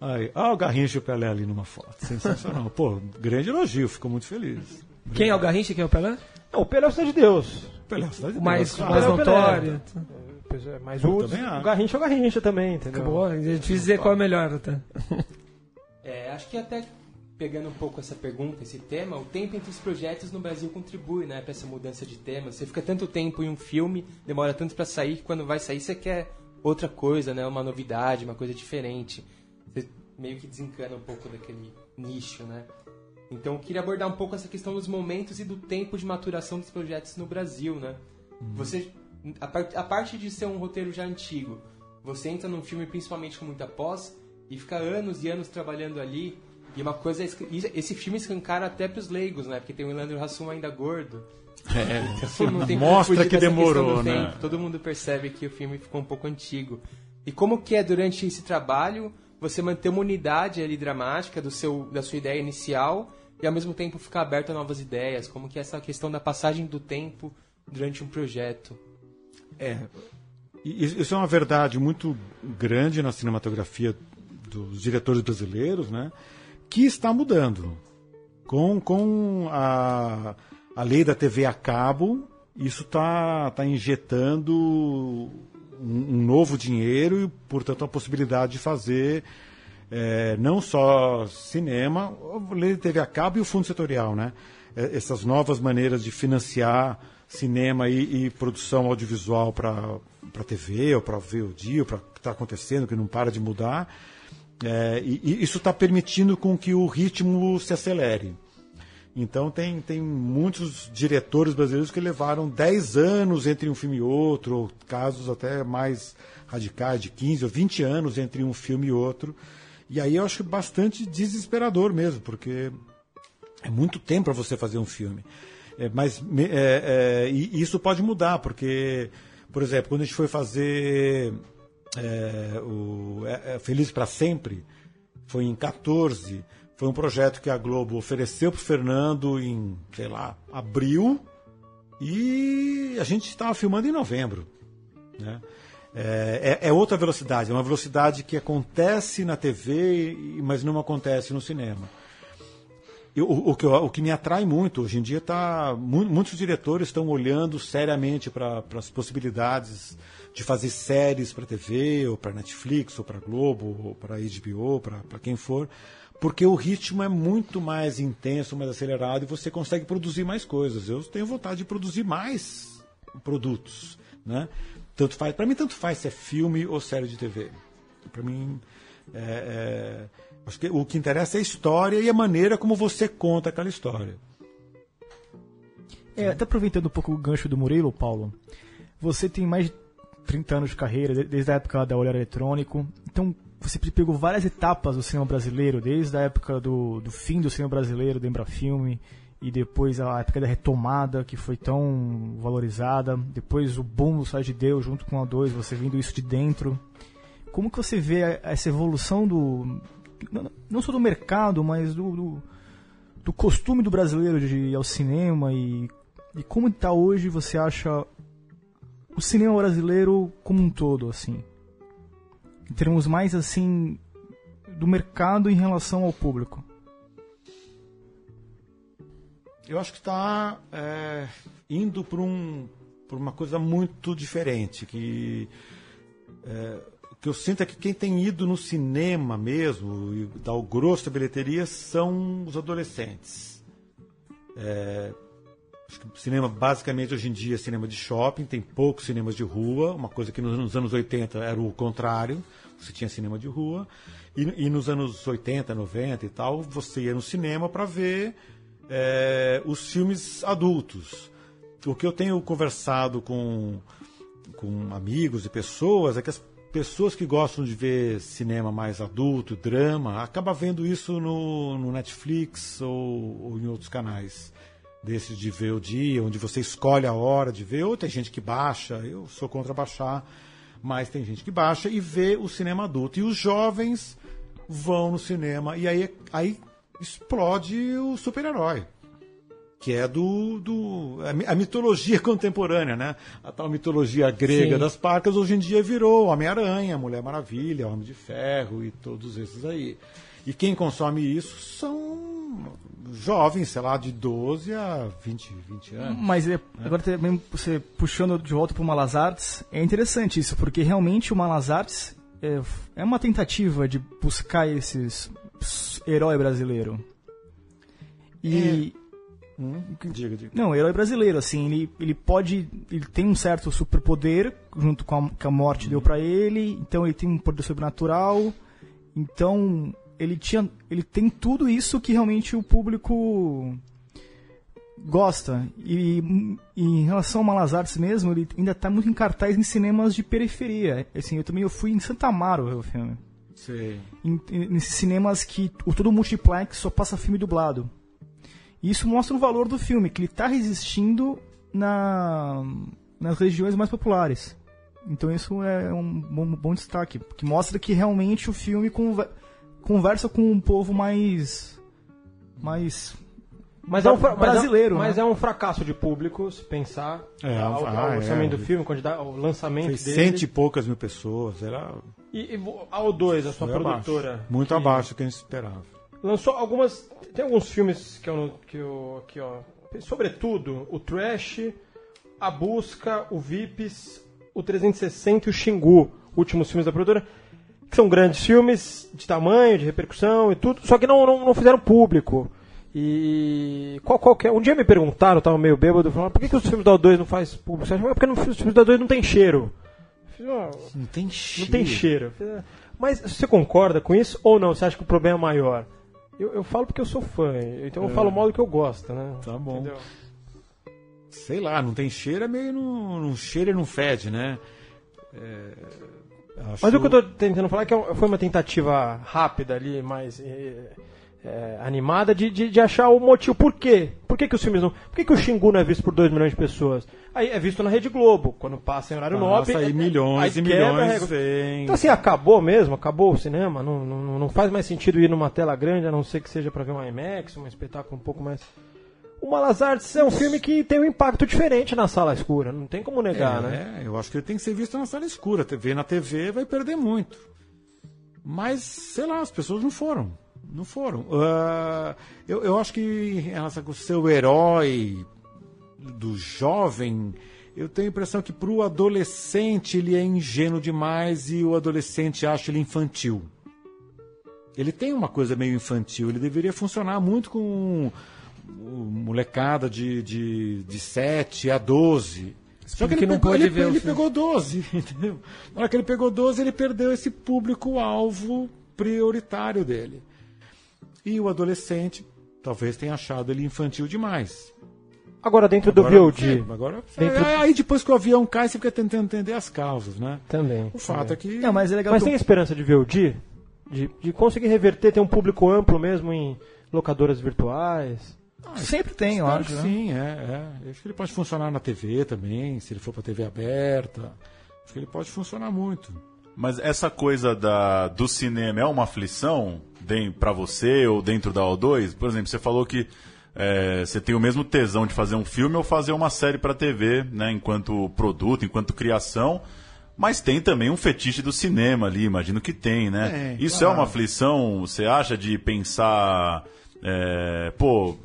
Aí, ah, o Garrincha e o Pelé ali numa foto. Sensacional. Pô, grande elogio, fico muito feliz. Quem é o Garrincha e quem é o Pelé? Não, o Pelé é o Cidade de Deus. O Pelé é o Cidade de Deus. Mais, mais notório. É, mas o, o Garrincha é o Garrincha também, entendeu? Acabou, é difícil dizer qual é melhor até. É, acho que até pegando um pouco essa pergunta, esse tema, o tempo entre os projetos no Brasil contribui, né, para essa mudança de tema. Você fica tanto tempo em um filme, demora tanto para sair, que quando vai sair você quer outra coisa, né, uma novidade, uma coisa diferente. Você meio que desencana um pouco daquele nicho, né? Então eu queria abordar um pouco essa questão dos momentos e do tempo de maturação dos projetos no Brasil, né? Você, a, par- a parte de ser um roteiro já antigo, você entra num filme principalmente com muita pós e fica anos e anos trabalhando ali. E uma coisa, é esse filme escancara até pros leigos, né? Porque tem o Leandro Hassum ainda gordo. É, O filme não tem Mostra que demorou, né? Todo mundo percebe que o filme ficou um pouco antigo. E como que é durante esse trabalho você manter uma unidade ali dramática do seu, da sua ideia inicial e ao mesmo tempo ficar aberto a novas ideias? Como que é essa questão da passagem do tempo durante um projeto? É. Isso é uma verdade muito grande na cinematografia dos diretores brasileiros, né? Que está mudando. Com, com a, a lei da TV a cabo, isso está tá injetando um, um novo dinheiro e, portanto, a possibilidade de fazer é, não só cinema, TV a cabo e o fundo setorial, né? É, Essas novas maneiras de financiar cinema e, e produção audiovisual para TV ou para VOD, ou para o que está acontecendo, que não para de mudar. É, e, e isso está permitindo com que o ritmo se acelere. Então tem, tem muitos diretores brasileiros que levaram 10 anos entre um filme e outro, ou casos até mais radicais, de 15 ou 20 anos entre um filme e outro. E aí eu acho bastante desesperador mesmo, porque é muito tempo para você fazer um filme. É, mas é, é, isso pode mudar, porque, por exemplo, quando a gente foi fazer é, o é, é, Feliz para Sempre, foi em 14, foi um projeto que a Globo ofereceu para o Fernando em, sei lá, abril, e a gente estava filmando em novembro. Né? É, é- é outra velocidade, é uma velocidade que acontece na TV, mas não acontece no cinema. O, o que, eu- o que me atrai muito, hoje em dia, tá, mu- muitos diretores estão olhando seriamente para as possibilidades de fazer séries para TV, ou para Netflix, ou para Globo, ou para HBO, para quem for, porque o ritmo é muito mais intenso, mais acelerado, e você consegue produzir mais coisas. Eu tenho vontade de produzir mais produtos. Né? Tanto faz, para mim, tanto faz se é filme ou série de TV. Para mim, é, é, acho que o que interessa é a história e a maneira como você conta aquela história. É, até aproveitando um pouco o gancho do Murilo, Paulo, você tem mais 30 anos de carreira, de- desde a época da Olhar Eletrônico, então você pegou várias etapas do cinema brasileiro, desde a época do, do fim do cinema brasileiro, do Embrafilme, e depois a época da retomada, que foi tão valorizada, depois o boom do Sai de Deus, junto com a 2, você vendo isso de dentro. Como que você vê essa evolução do... não só do mercado, mas do- do, do costume do brasileiro de ir ao cinema? E, e como está hoje você acha o cinema brasileiro como um todo assim em termos mais assim do mercado em relação ao público Eu acho que está indo para um, por uma coisa muito diferente. Que, é, que eu sinto é que quem tem ido no cinema mesmo e dá o grosso da bilheteria são os adolescentes. É, cinema, basicamente, hoje em dia é cinema de shopping, tem poucos cinemas de rua, uma coisa que nos, nos anos 80 era o contrário, você tinha cinema de rua. E, e nos anos 80, 90 e tal, você ia no cinema para ver é, os filmes adultos. O que eu tenho conversado com, com amigos e pessoas é que as pessoas que gostam de ver cinema mais adulto, drama, acabam vendo isso no, no Netflix ou, ou em outros canais desses de ver o dia, onde você escolhe a hora de ver, ou tem gente que baixa, eu sou contra baixar, mas tem gente que baixa e vê o cinema adulto. E os jovens vão no cinema e aí, aí explode o super-herói. Que é do, do a mi- a mitologia contemporânea, né? A tal mitologia grega Sim. das parcas hoje em dia virou Homem-Aranha, Mulher Maravilha, Homem de Ferro e todos esses aí. E quem consome isso são jovens, sei lá, de 12 a 20, 20 anos. mas é, agora também você puxando de volta para o Malas Artes é interessante isso porque realmente o Malas Artes é, é uma tentativa de buscar esses herói brasileiro e Hum, diga, diga. Não, herói brasileiro, assim, ele, ele pode. Ele tem um certo superpoder, junto com a, que a morte deu pra ele, então ele tem um poder sobrenatural. Então, ele tinha, ele tem tudo isso que realmente o público gosta. E, e em relação ao Malas Artes mesmo, ele ainda está muito em cartaz em cinemas de periferia. Assim, eu também eu fui em Santa Amaro ver o filme. Sei. Em, em- nesses cinemas que o todo multiplex só passa filme dublado. E isso mostra o valor do filme, que ele está resistindo na, nas regiões mais populares. Então isso é um bom, bom destaque, que mostra que realmente o filme conver- conversa com um povo mais mais Mas é um é- Brasileiro, Mas né? é um fracasso de público, se pensar. É, ao, ah, ao é. orçamento do filme, quantidade, o lançamento dele. cento e poucas mil pessoas. Era E, e vo- a O2, a sua foi abaixo. produtora. Muito que abaixo do que a gente esperava. Lançou algumas. Tem alguns filmes que eu. Que eu aqui, ó. Sobretudo, o Trash, A Busca, o Vips, o 360 e o Xingu, últimos filmes da produtora. Que são grandes filmes de tamanho, de repercussão e tudo, só que não, não, não fizeram público. E qual, qual que é? Um dia me perguntaram, eu tava meio bêbado, falaram, por que, que os filmes da O2 não faz público? Você acha, "É porque não- os filmes da O2 não tem cheiro. Fiz, "Ah, Não tem não cheiro. tem cheiro. "Ah." Mas você concorda com isso ou não? Você acha que o problema é maior? Eu, eu falo porque eu sou fã, então eu falo mal do que eu gosto, né? Tá bom. Entendeu? Sei lá, não tem cheiro, é meio não, não cheira e não fede, né? É, acho- Mas o que eu tô tentando falar é que é foi uma tentativa rápida ali, mais eh, animada, de, de, de achar o motivo. Por quê? Por que, que os filmes não. Por que, que o Xingu não é visto por 2 milhões de pessoas? Aí é visto na Rede Globo, quando passa em horário nobre. Passa aí é- milhões e milhões vem. Então assim, acabou mesmo, acabou o cinema, não, não, não faz mais sentido ir numa tela grande, a não ser que seja pra ver um IMAX, um espetáculo um pouco mais. O Malas Artes é um filme que tem um impacto diferente na sala escura, não tem como negar, né? É, eu acho que ele tem que ser visto na sala escura. TV na TV vai perder muito. Mas, sei lá, as pessoas não foram. Não foram. Ah, eu, eu acho que em relação com o seu herói do jovem, eu tenho a impressão que para o adolescente ele é ingênuo demais e o adolescente acha ele infantil. Ele tem uma coisa meio infantil, ele deveria funcionar muito com molecada de, de, de 7 a 12. Só que que ele, não pegou, pode ele, ver ele pegou 12, entendeu? Na hora que ele pegou 12, ele perdeu esse público-alvo prioritário dele. E o adolescente talvez tenha achado ele infantil demais. Agora dentro do Agora- VOD é, agora, Dentro- é, aí depois que o avião cai, você fica tentando entender as causas, né? também. O fato é que. Não, mas é legal Mas tem esperança de VOD? De, de conseguir reverter, ter um público amplo mesmo em locadoras virtuais? Sempre tem, eu acho. que né? sim, é, é. Acho que ele pode funcionar na TV também, se ele for para TV aberta. Acho que ele pode funcionar muito. Mas essa coisa da, do cinema é uma aflição pra você ou dentro da O2? Por exemplo, você falou que é, você tem o mesmo tesão de fazer um filme ou fazer uma série pra TV, né, enquanto produto, enquanto criação. Mas tem também um fetiche do cinema ali, imagino que tem, né? É, Isso claro. é uma aflição, você acha, de pensar. É, pô.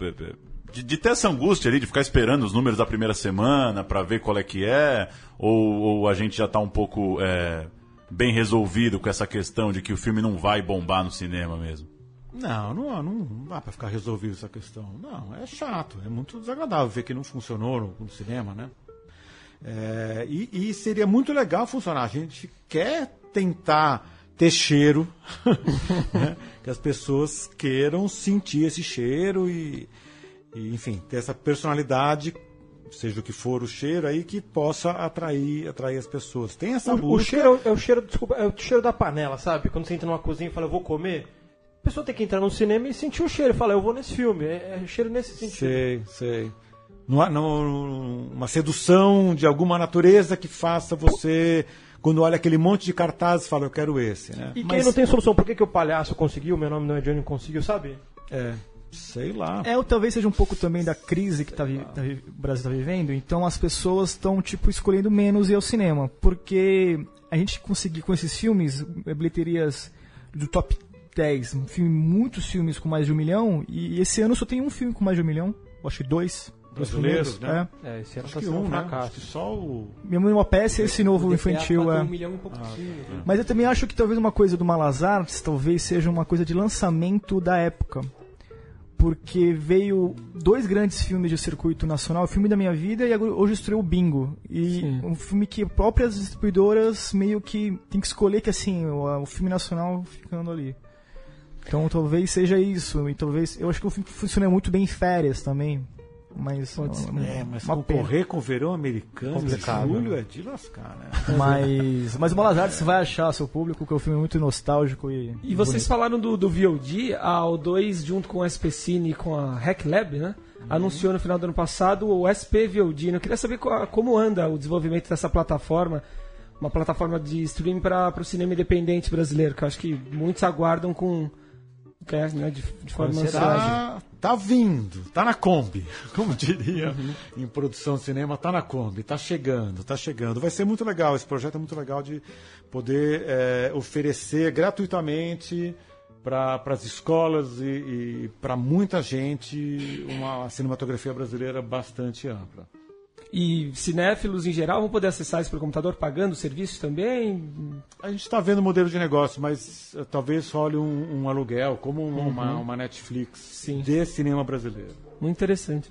De, de ter essa angústia ali, de ficar esperando os números da primeira semana pra ver qual é que é, ou, ou a gente já tá um pouco é, bem resolvido com essa questão de que o filme não vai bombar no cinema mesmo. Não, não, não dá para ficar resolvido essa questão. Não, é chato, é muito desagradável ver que não funcionou no, no cinema, né? É, e, e seria muito legal funcionar. A gente quer tentar ter cheiro, né? que as pessoas queiram sentir esse cheiro e, e, enfim, ter essa personalidade, seja o que for o cheiro aí, que possa atrair, atrair as pessoas. Tem essa O, o busca. cheiro é o cheiro, desculpa, é o cheiro da panela, sabe? Quando você entra numa cozinha e fala, eu vou comer, a pessoa tem que entrar no cinema e sentir o cheiro falar, eu vou nesse filme. É, é cheiro nesse sentido. Sei, sei. Não não- uma sedução de alguma natureza que faça você, quando olha aquele monte de cartazes, fala, eu quero esse, né? E quem Mas- não tem solução, por que, que o palhaço conseguiu, meu nome não é Johnny conseguiu, sabe? É, sei lá. É, ou talvez seja um pouco também da crise que tá vi- tá vi- o Brasil está vivendo, então as pessoas estão, tipo, escolhendo menos ir ao cinema. Porque a gente conseguir com esses filmes, eh, bilheterias do top 10, um filme, muitos filmes com mais de um milhão, e esse ano só tem um filme com mais de um milhão, eu acho que dois. Brasileiros, primeiros, né? é. É, esse ano Acho tá que um um, né? fracasso. Acho que só o... Minha mãe uma peça e esse novo infantil é. é. Um milhão e poucos filmes, né? Mas eu também acho que talvez uma coisa do Malas Artes talvez seja uma coisa de lançamento da época. Porque veio dois grandes filmes de circuito nacional, o filme da minha vida e agora- hoje estreou o Bingo. E Sim. um filme que próprias distribuidoras meio que tem que escolher que assim, o, o filme nacional ficando ali. Então talvez seja isso. E talvez. Eu acho que o filme funciona muito bem em férias também. Mas. Pode ser. É, mas uma pena. concorrer com o verão americano de Complicado, julho é de lascar, né? Mas, mas o Bolas Artes vai achar seu público, que é um filme muito nostálgico e. E vocês falaram do, do VOD, a O2, junto com o SP Cine e com a Hack Lab, né? Anunciou no final do ano passado o SP VOD. né? Eu queria saber como anda o desenvolvimento dessa plataforma, uma plataforma de streaming para o cinema independente brasileiro, que eu acho que muitos aguardam com. é, né, de, de forma ansiosa. Tá, vindo, tá na Kombi, como diria em produção de cinema, tá na Kombi, tá chegando, tá chegando. Vai ser muito legal, esse projeto é muito legal de poder é, oferecer gratuitamente para as escolas e, e para muita gente uma cinematografia brasileira bastante ampla. E cinéfilos em geral vão poder acessar isso pelo computador pagando o serviço também? A gente está vendo modelo de negócio, mas eh, talvez role um, um aluguel, como um- uma, uma Netflix Sim. de cinema brasileiro. Muito interessante.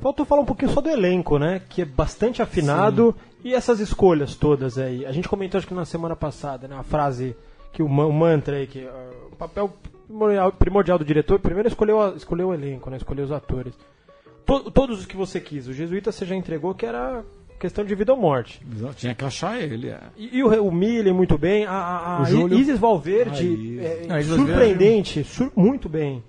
Faltou falar um pouquinho só do elenco, né? Que é bastante afinado. E essas escolhas todas aí. A gente comentou, acho que na semana passada, né? A frase, que o, ma- o mantra aí, que ah, o papel primordial, primordial do diretor, primeiro escolheu, a- escolheu o elenco, né? Escolheu os atores. To- todos os que você quis. O Jesuíta você já entregou que era questão de vida ou morte. Não, Tinha que achar ele. É. E, e o, o Millie, muito bem. A, a, a O Júlio. Isis Valverde, A Isis. é, Ah, Isis surpreendente, sur- muito bem.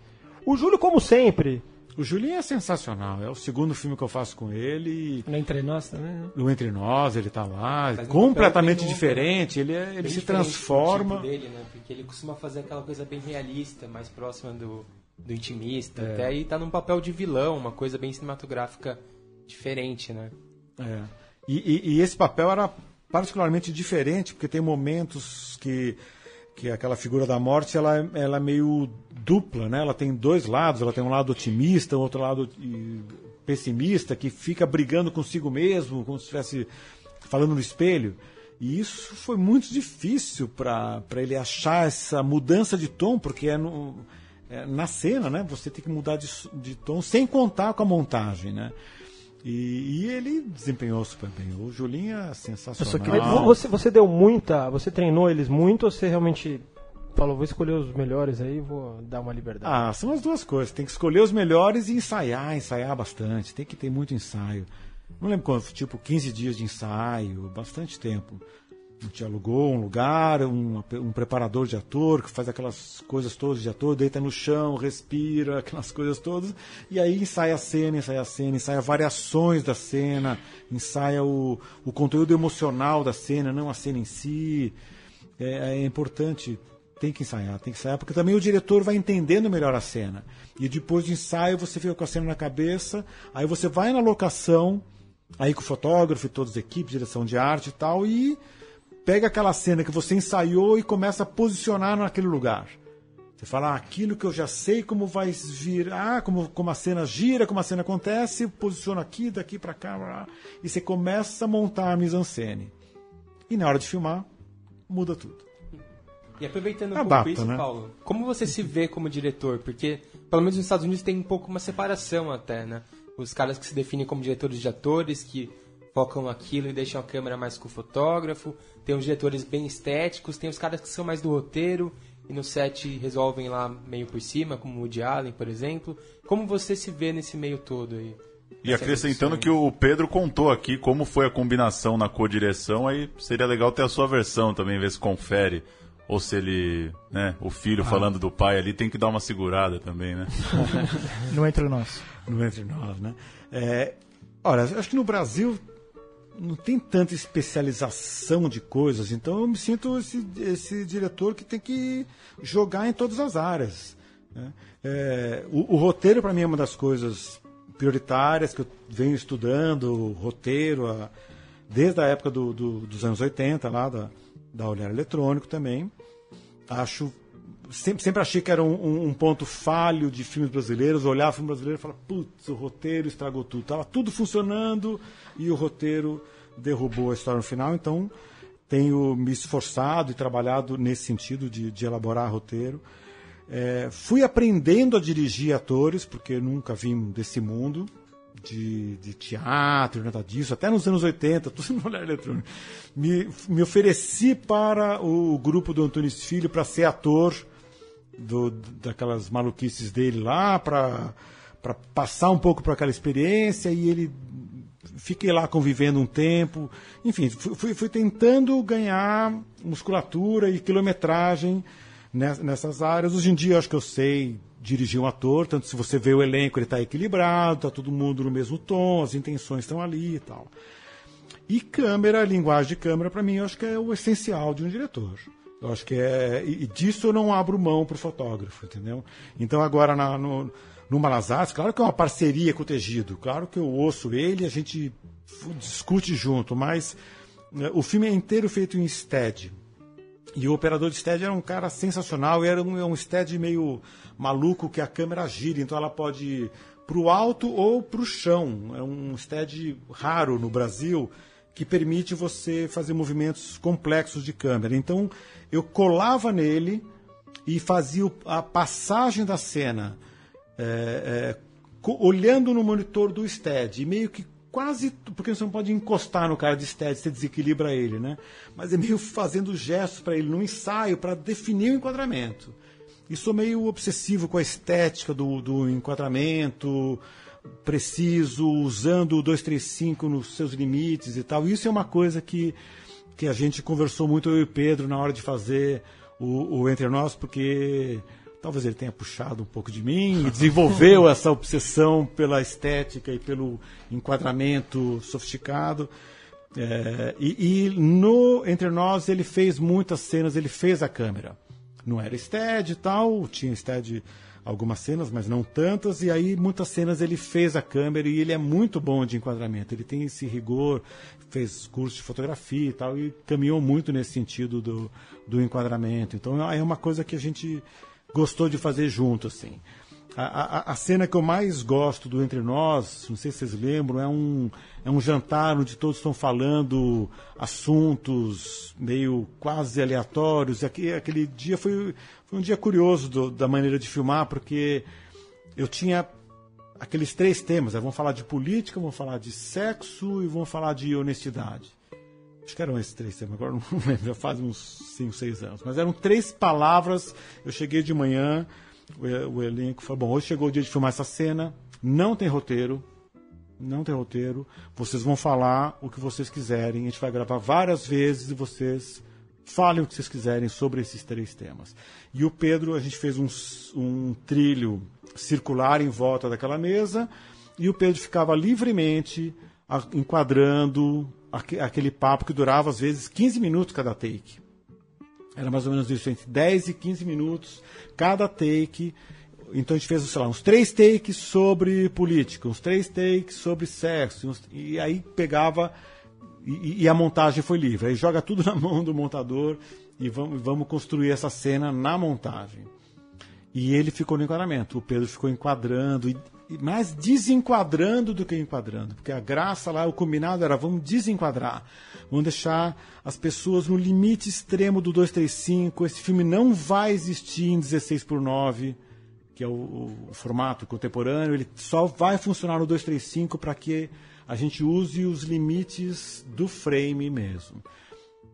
O Júlio, como sempre, O Julinho é sensacional. É o segundo filme que eu faço com ele. Na Entre Nós também, né? No Entre Nós, ele tá lá. Faz um completamente diferente. Ele, é- ele Bem se do transforma. tipo dele, né? Porque ele costuma fazer aquela coisa bem realista, mais próxima do, do intimista. É. Até aí tá num papel de vilão, uma coisa bem cinematográfica diferente, né? É. E, e- e esse papel era particularmente diferente, porque tem momentos que, que aquela figura da morte ela, é- ela é meio dupla, né? Ela tem dois lados, ela tem um lado otimista, um outro lado pessimista, que fica brigando consigo mesmo, como se estivesse falando no espelho. E isso foi muito difícil para ele achar essa mudança de tom, porque é, no- é na cena, né? Você tem que mudar de, de tom sem contar com a montagem, né? E, e ele desempenhou super bem. O Julinho é sensacional. Queria- Você, você deu muita. Você treinou eles muito ou você realmente falou, vou escolher os melhores aí vou dar uma liberdade? Ah, são as duas coisas. Tem que escolher os melhores e ensaiar, ensaiar bastante. Tem que ter muito ensaio. Não lembro quanto, tipo 15 dias de ensaio, bastante tempo. A gente alugou um lugar, um, um preparador de ator que faz aquelas coisas todas de ator, deita no chão, respira, aquelas coisas todas, e aí ensaia a cena, ensaia a cena, ensaia variações da cena, ensaia o, o conteúdo emocional da cena, não a cena em si. É, é importante, tem que ensaiar, tem que ensaiar, porque também o diretor vai entendendo melhor a cena. E depois do ensaio você fica com a cena na cabeça, aí você vai na locação, aí com o fotógrafo e todas as equipes, direção de arte e tal, e pega aquela cena que você ensaiou e começa a posicionar naquele lugar. Você fala, ah, aquilo que eu já sei como vai vir, ah, como, como a cena gira, como a cena acontece, posiciona aqui, daqui pra cá, blá, e você começa a montar a mise-en-scène. E na hora de filmar, muda tudo. E aproveitando um Adapta, pouco isso, né? Paulo, como você se vê como diretor? Porque, pelo menos nos Estados Unidos, tem um pouco uma separação até, né? Os caras que se definem como diretores de atores, que focam naquilo e deixam a câmera mais com o fotógrafo. Tem os diretores bem estéticos, tem os caras que são mais do roteiro e no set resolvem lá meio por cima, como o Woody Allen, por exemplo. Como você se vê nesse meio todo aí? E acrescentando que o Pedro contou aqui como foi a combinação na co-direção, aí seria legal ter a sua versão também, ver se confere. Ou se ele, né, o filho falando do pai ali, tem que dar uma segurada também, né? Não entre nós. no Entre Nós, né? É, olha, eu acho que no Brasil não tem tanta especialização de coisas, então eu me sinto esse, esse diretor que tem que jogar em todas as áreas. né? É, o, o roteiro, para mim, é uma das coisas prioritárias que eu venho estudando, o roteiro, a- desde a época do- do- dos anos 80, lá da, da Olhar Eletrônico também. Acho sempre, sempre achei que era um, um- um ponto falho de filmes brasileiros, olhar filme brasileiro e falar, putz, o roteiro estragou tudo. Tava tudo funcionando e o roteiro derrubou a história no final, então tenho me esforçado e trabalhado nesse sentido de, de elaborar roteiro. É, fui aprendendo a dirigir atores, porque nunca vim desse mundo de, de teatro, nada disso, até nos anos 80, tudo no olhar eletrônico. Me, me ofereci para o grupo do Antunes Filho para ser ator do, daquelas maluquices dele lá para passar um pouco para aquela experiência e ele fiquei lá convivendo um tempo. Enfim, fui, fui tentando ganhar musculatura e quilometragem nessas áreas. Hoje em dia, acho que eu sei dirigir um ator, tanto se você vê o elenco, ele está equilibrado, está todo mundo no mesmo tom, as intenções estão ali e tal. E câmera, linguagem de câmera, para mim, eu acho que é o essencial de um diretor. Eu acho que é. E disso eu não abro mão para o fotógrafo, entendeu? Então, agora na, no, no Malazarte, claro que é uma parceria com o Tegido, claro que eu ouço ele, a gente discute junto, mas né, o filme é inteiro feito em stead. E o operador de stead era um cara sensacional, era um, é um stead meio maluco que a câmera gira, então ela pode ir para o alto ou para o chão. É um stead raro no Brasil que permite você fazer movimentos complexos de câmera. Então eu colava nele e fazia a passagem da cena é, é, olhando no monitor do stead, e meio que quase. Porque você não pode encostar no cara de stead, você desequilibra ele, né? Mas é meio fazendo gestos para ele no ensaio para definir o enquadramento. E sou meio obsessivo com a estética do, do enquadramento, preciso, usando o 235 nos seus limites e tal. Isso é uma coisa que, que a gente conversou muito, eu e o Pedro, na hora de fazer o, o Entre Nós, porque talvez ele tenha puxado um pouco de mim e desenvolveu essa obsessão pela estética e pelo enquadramento sofisticado. É, e, e, no Entre Nós ele fez muitas cenas, ele fez a câmera. Não era stead e tal, tinha stead algumas cenas, mas não tantas, e aí muitas cenas ele fez a câmera e ele é muito bom de enquadramento. Ele tem esse rigor, fez curso de fotografia e tal, e caminhou muito nesse sentido do, do enquadramento. Então é uma coisa que a gente gostou de fazer junto, assim. A, a, a, cena que eu mais gosto do Entre Nós, não sei se vocês lembram, é um, é um jantar onde todos estão falando assuntos meio quase aleatórios. Aquele, aquele dia foi, foi um dia curioso do, da maneira de filmar, porque eu tinha aqueles três temas. Né? Vamos falar de política, vamos falar de sexo e vamos falar de honestidade. Acho que eram esses três temas, agora não lembro, já faz uns 5, 6 anos. Mas eram três palavras. Eu cheguei de manhã, o, elenco falou: bom, hoje chegou o dia de filmar essa cena, não tem roteiro, não tem roteiro. Vocês vão falar o que vocês quiserem. A gente vai gravar várias vezes e vocês falem o que vocês quiserem sobre esses três temas. E o Pedro, a gente fez um, um trilho circular em volta daquela mesa e o Pedro ficava livremente enquadrando, aquele papo que durava às vezes 15 minutos cada take. Era mais ou menos isso, entre 10 e 15 minutos cada take. Então a gente fez, sei lá, uns três takes sobre política, uns três takes sobre sexo, uns, e aí pegava e, e, a montagem foi livre. Aí joga tudo na mão do montador e vamos, vamos construir essa cena na montagem. E ele ficou no enquadramento, o Pedro ficou enquadrando, e, mais desenquadrando do que enquadrando, porque a graça lá, o combinado era vamos desenquadrar, vamos deixar as pessoas no limite extremo do 235, esse filme não vai existir em 16 por 9, que é o, o formato contemporâneo, ele só vai funcionar no 235 para que a gente use os limites do frame mesmo.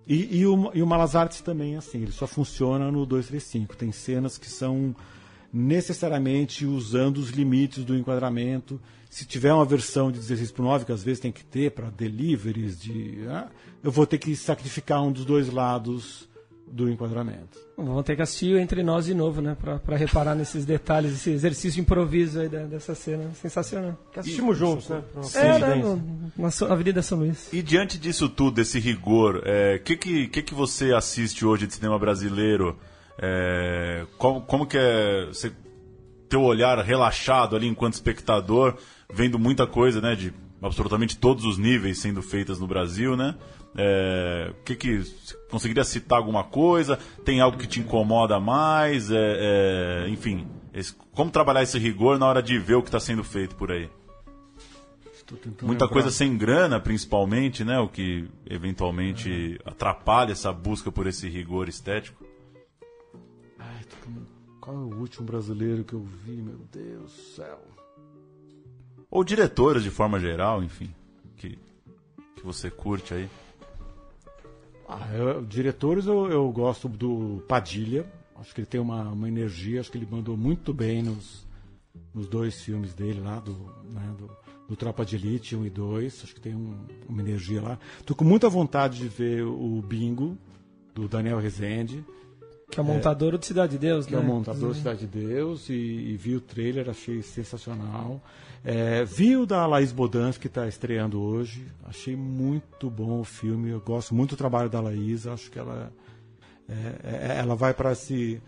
E, e, o, e o Malas Artes também é assim, ele só funciona no 235. Tem cenas que são necessariamente usando os limites do enquadramento. Se tiver uma versão de 16 por 9, que às vezes tem que ter para deliveries, de, ah, eu vou ter que sacrificar um dos dois lados do enquadramento. Vamos ter que assistir Entre Nós de novo, né? Para reparar nesses detalhes, esse exercício de improviso aí dessa cena. Sensacional. Que assistimos e, juntos, né? É, né? No, na Avenida São Luís. E diante disso tudo, desse rigor, o é, que, que, que, que você assiste hoje de cinema brasileiro? É, como, como que é você, teu olhar relaxado ali enquanto espectador, vendo muita coisa, né, de absolutamente todos os níveis sendo feitas no Brasil, né? É, que que conseguiria citar alguma coisa? Tem algo que te incomoda mais? É, é, enfim, esse, como trabalhar esse rigor na hora de ver o que está sendo feito por aí? Muita lembrar. coisa sem grana, principalmente, né? O que eventualmente atrapalha essa busca por esse rigor estético. Qual é o último brasileiro que eu vi, meu Deus do céu? Ou diretores de forma geral, enfim, que, que você curte aí. Ah, eu, diretores eu, eu gosto do Padilha, Acho que ele tem uma, uma energia, acho que ele mandou muito bem nos, nos dois filmes dele lá, do, né, do, do Tropa de Elite 1 e 2. Acho que tem um, uma energia lá. Tô com muita vontade de ver o Bingo, do Daniel Rezende. Que é o montador de Cidade de Deus, que né? é o montador Cidade de Deus, e, e vi o trailer, achei sensacional. É, vi o da Laís Bodans, que está estreando hoje, achei muito bom o filme, eu gosto muito do trabalho da Laís, acho que ela, é, é, ela vai para esse,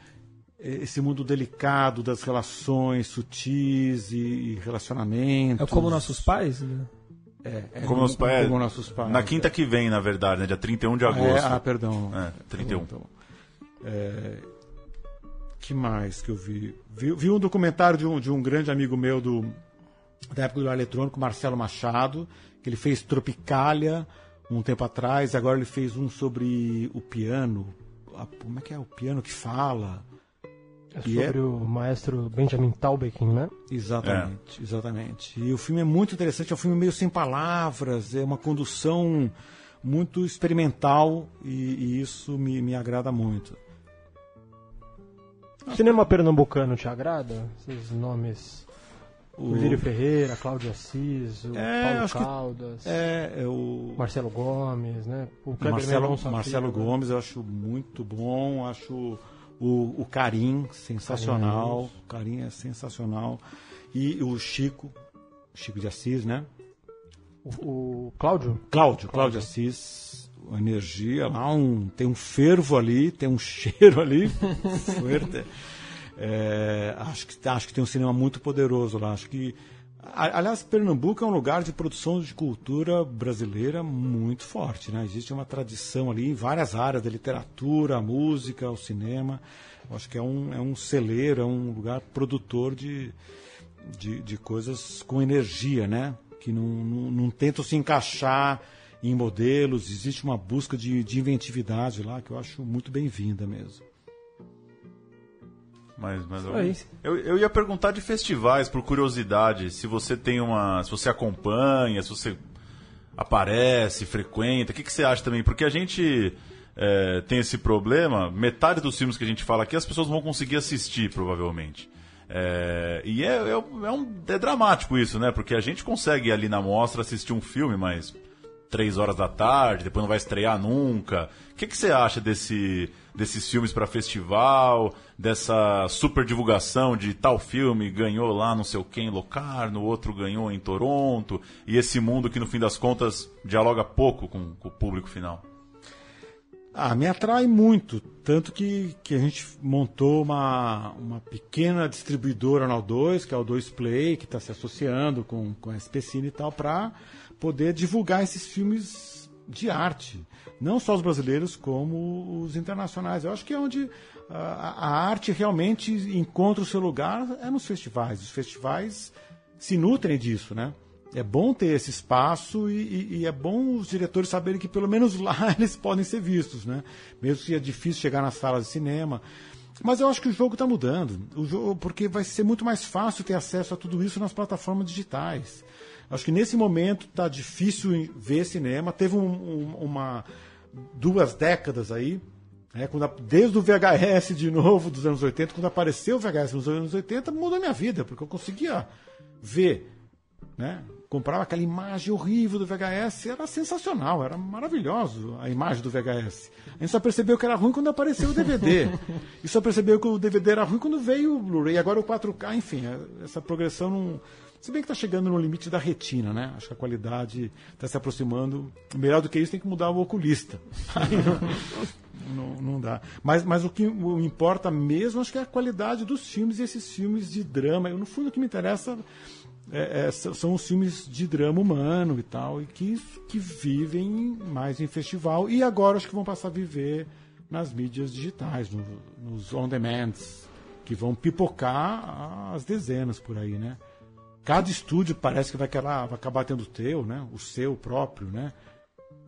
esse mundo delicado das relações sutis e, e relacionamentos. É como nossos pais? né? É, é Como, nossos pais, como nossos pais. Na quinta que vem, na verdade, né? Dia 31 de É, agosto. ah, perdão. É, 31. Tá bom, tá bom. É, que mais que eu vi? Vi, vi um documentário de um, de um grande amigo meu do, da época do eletrônico, Marcelo Machado, que ele fez Tropicália um tempo atrás, agora ele fez um sobre o piano. A- como é que é? O piano que fala. É é- sobre o maestro Benjamin Taubeken, né? Exatamente, exatamente. E o filme é muito interessante, é um filme meio sem palavras, é uma condução muito experimental e, e isso me, me agrada muito. Cinema pernambucano te agrada? Esses nomes. O- Virgílio Ferreira, Cláudio Assis, o É, Paulo acho que- Caldas, É, é o Marcelo Gomes, né? O Kleber Marcelo, Mendonça Marcelo Filho, né? Gomes eu acho muito bom, acho o, o Karim sensacional, o Karim é sensacional. E o Chico, Chico de Assis, né? O, o Cláudio? Cláudio, Cláudio Assis, energia lá, um, tem um fervo ali, tem um cheiro ali. É, acho, que, acho que tem um cinema muito poderoso lá. Acho que, aliás, Pernambuco é um lugar de produção de cultura brasileira muito forte. Né? Existe uma tradição ali em várias áreas, da literatura, a música, o cinema. Acho que é um, é um celeiro, é um lugar produtor de, de, de coisas com energia, né? Que não, não, não tentam se encaixar em modelos. Existe uma busca de, de inventividade lá que eu acho muito bem-vinda mesmo. Mas, mas eu, eu, eu ia perguntar de festivais, por curiosidade, se você tem uma. se você acompanha, se você aparece, frequenta, o que, que você acha também? Porque a gente é, tem esse problema, metade dos filmes que a gente fala aqui as pessoas vão conseguir assistir, provavelmente. É, e é, é, um- é um, é dramático isso, né? Porque a gente consegue ir ali na mostra assistir um filme, mas três horas da tarde, depois não vai estrear nunca. O que, que você acha desse, desses filmes para festival, dessa super divulgação de tal filme ganhou lá não sei o que em Locarno, outro ganhou em Toronto, e esse mundo que no fim das contas dialoga pouco com, com o público final? Ah, me atrai muito. Tanto que, que a gente montou uma, uma pequena distribuidora na O2, que é o 2 Play, que está se associando com, com a SPCine e tal, para poder divulgar esses filmes de arte. Não só os brasileiros, como os internacionais. Eu acho que é onde a, a arte realmente encontra o seu lugar é nos festivais. Os festivais se nutrem disso, né? É bom ter esse espaço e, e- e é bom os diretores saberem que pelo menos lá eles podem ser vistos, né? Mesmo que é difícil chegar nas salas de cinema. Mas eu acho que o jogo está mudando, o jogo, porque vai ser muito mais fácil ter acesso a tudo isso nas plataformas digitais. Acho que nesse momento está difícil ver cinema. Teve um- um- uma duas décadas aí, né, quando desde o VHS de novo dos anos 80, quando apareceu o VHS nos anos 80, mudou a minha vida, porque eu conseguia ver, né? Comprava aquela imagem horrível do VHS, era sensacional, era maravilhoso a imagem do VHS. A gente só percebeu que era ruim quando apareceu o DVD. e só percebeu que o DVD era ruim quando veio o Blu-ray, agora o 4K, enfim, essa progressão não. Se bem que está chegando no limite da retina, né? Acho que a qualidade está se aproximando. Melhor do que isso, tem que mudar o oculista. Não, não, dá. Mas, mas o que importa mesmo, acho que é a qualidade dos filmes e esses filmes de drama. Eu, no fundo, o que me interessa é- é- são os filmes de drama humano e tal, e que, que vivem mais em festival. E agora acho que vão passar a viver nas mídias digitais, no- nos on-demands, que vão pipocar as dezenas por aí, né? Cada estúdio parece que vai, querer, vai acabar tendo o teu, né? O seu próprio, né?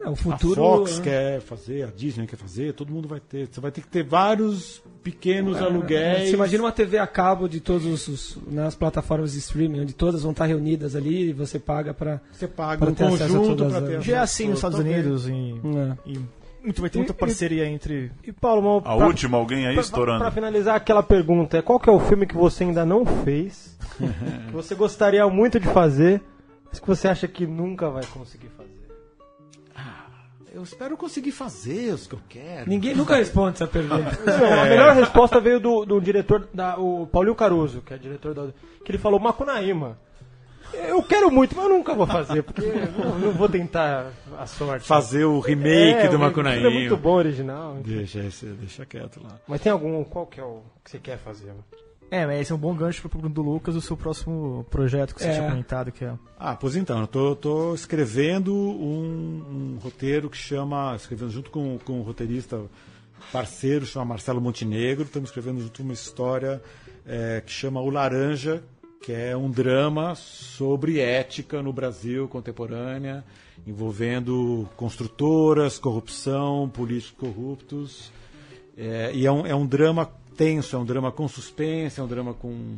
É, o futuro. a Fox né? quer fazer, a Disney quer fazer, todo mundo vai ter. Você vai ter que ter vários pequenos É, aluguéis. Você imagina uma TV a cabo de todas as plataformas de streaming, onde todas vão estar reunidas ali e você paga para. Você paga Pra um ter conjunto para ter Já é assim nos Estados. Unidos, em, É. em Muito, vai ter muita E- e- parceria entre. E Paulo, uma- A pra- última, alguém aí pra- estourando. Pra finalizar aquela pergunta, é qual que é o filme que você ainda não fez, que você gostaria muito de fazer, mas que você acha que nunca vai conseguir fazer? Eu espero conseguir fazer os que eu quero. Ninguém nunca responde essa pergunta. Não, a melhor resposta veio do, do diretor, da, o Paulinho Caruso, que é diretor da. que ele falou Macunaíma. Eu quero muito, mas eu nunca vou fazer, porque eu não, não vou tentar a sorte. Fazer o remake É, do Macunaíma. É muito bom original. Deixa, esse- deixa quieto lá. Mas tem algum, qual que é o que você quer fazer? É, mas esse é um bom gancho para pergunta do Lucas, o seu próximo projeto que você É. tinha comentado, que é. Ah, pois então, eu tô, tô escrevendo um, um roteiro que chama. Escrevendo junto com, com um roteirista parceiro, chama Marcelo Montenegro. Estamos escrevendo junto uma história eh, que chama O Laranja, que é um drama sobre ética no Brasil contemporânea, envolvendo construtoras, corrupção, políticos corruptos. É, e é um, é um drama tenso, é um drama com suspense, é um drama com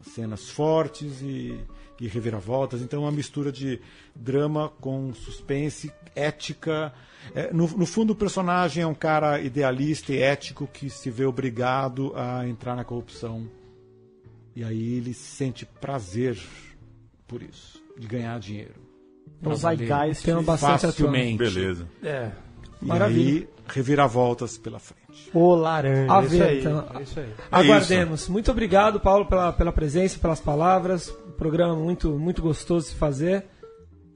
cenas fortes e, e reviravoltas. Então, é uma mistura de drama com suspense, ética. É, no, no fundo, o personagem é um cara idealista e ético que se vê obrigado a entrar na corrupção. E aí ele sente prazer por isso, de ganhar dinheiro. É Zeitgeist. Tem bastante Facilmente. Beleza. É. E Maravilha. aí, reviravoltas pela frente. O laranja. A isso ver, aí. então. É isso aí. Aguardemos. Muito obrigado, Paulo, pela, pela presença, pelas palavras. Um programa muito, muito gostoso de se fazer.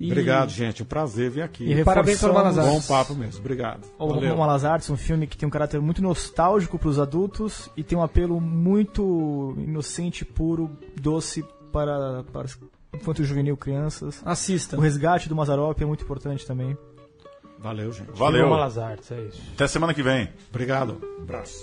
E Obrigado, gente. Um prazer vir aqui. E Parabéns pelo Malas Bom Artes. papo mesmo. Obrigado. O. Malas Artes, um filme que tem um caráter muito nostálgico para os adultos e tem um apelo muito inocente, puro, doce para, para infanto juvenil crianças. Assista. O resgate do Mazarop é muito importante também. Valeu, gente. Valeu. Malas Artes, é isso. Até semana que vem. Obrigado. Abraço.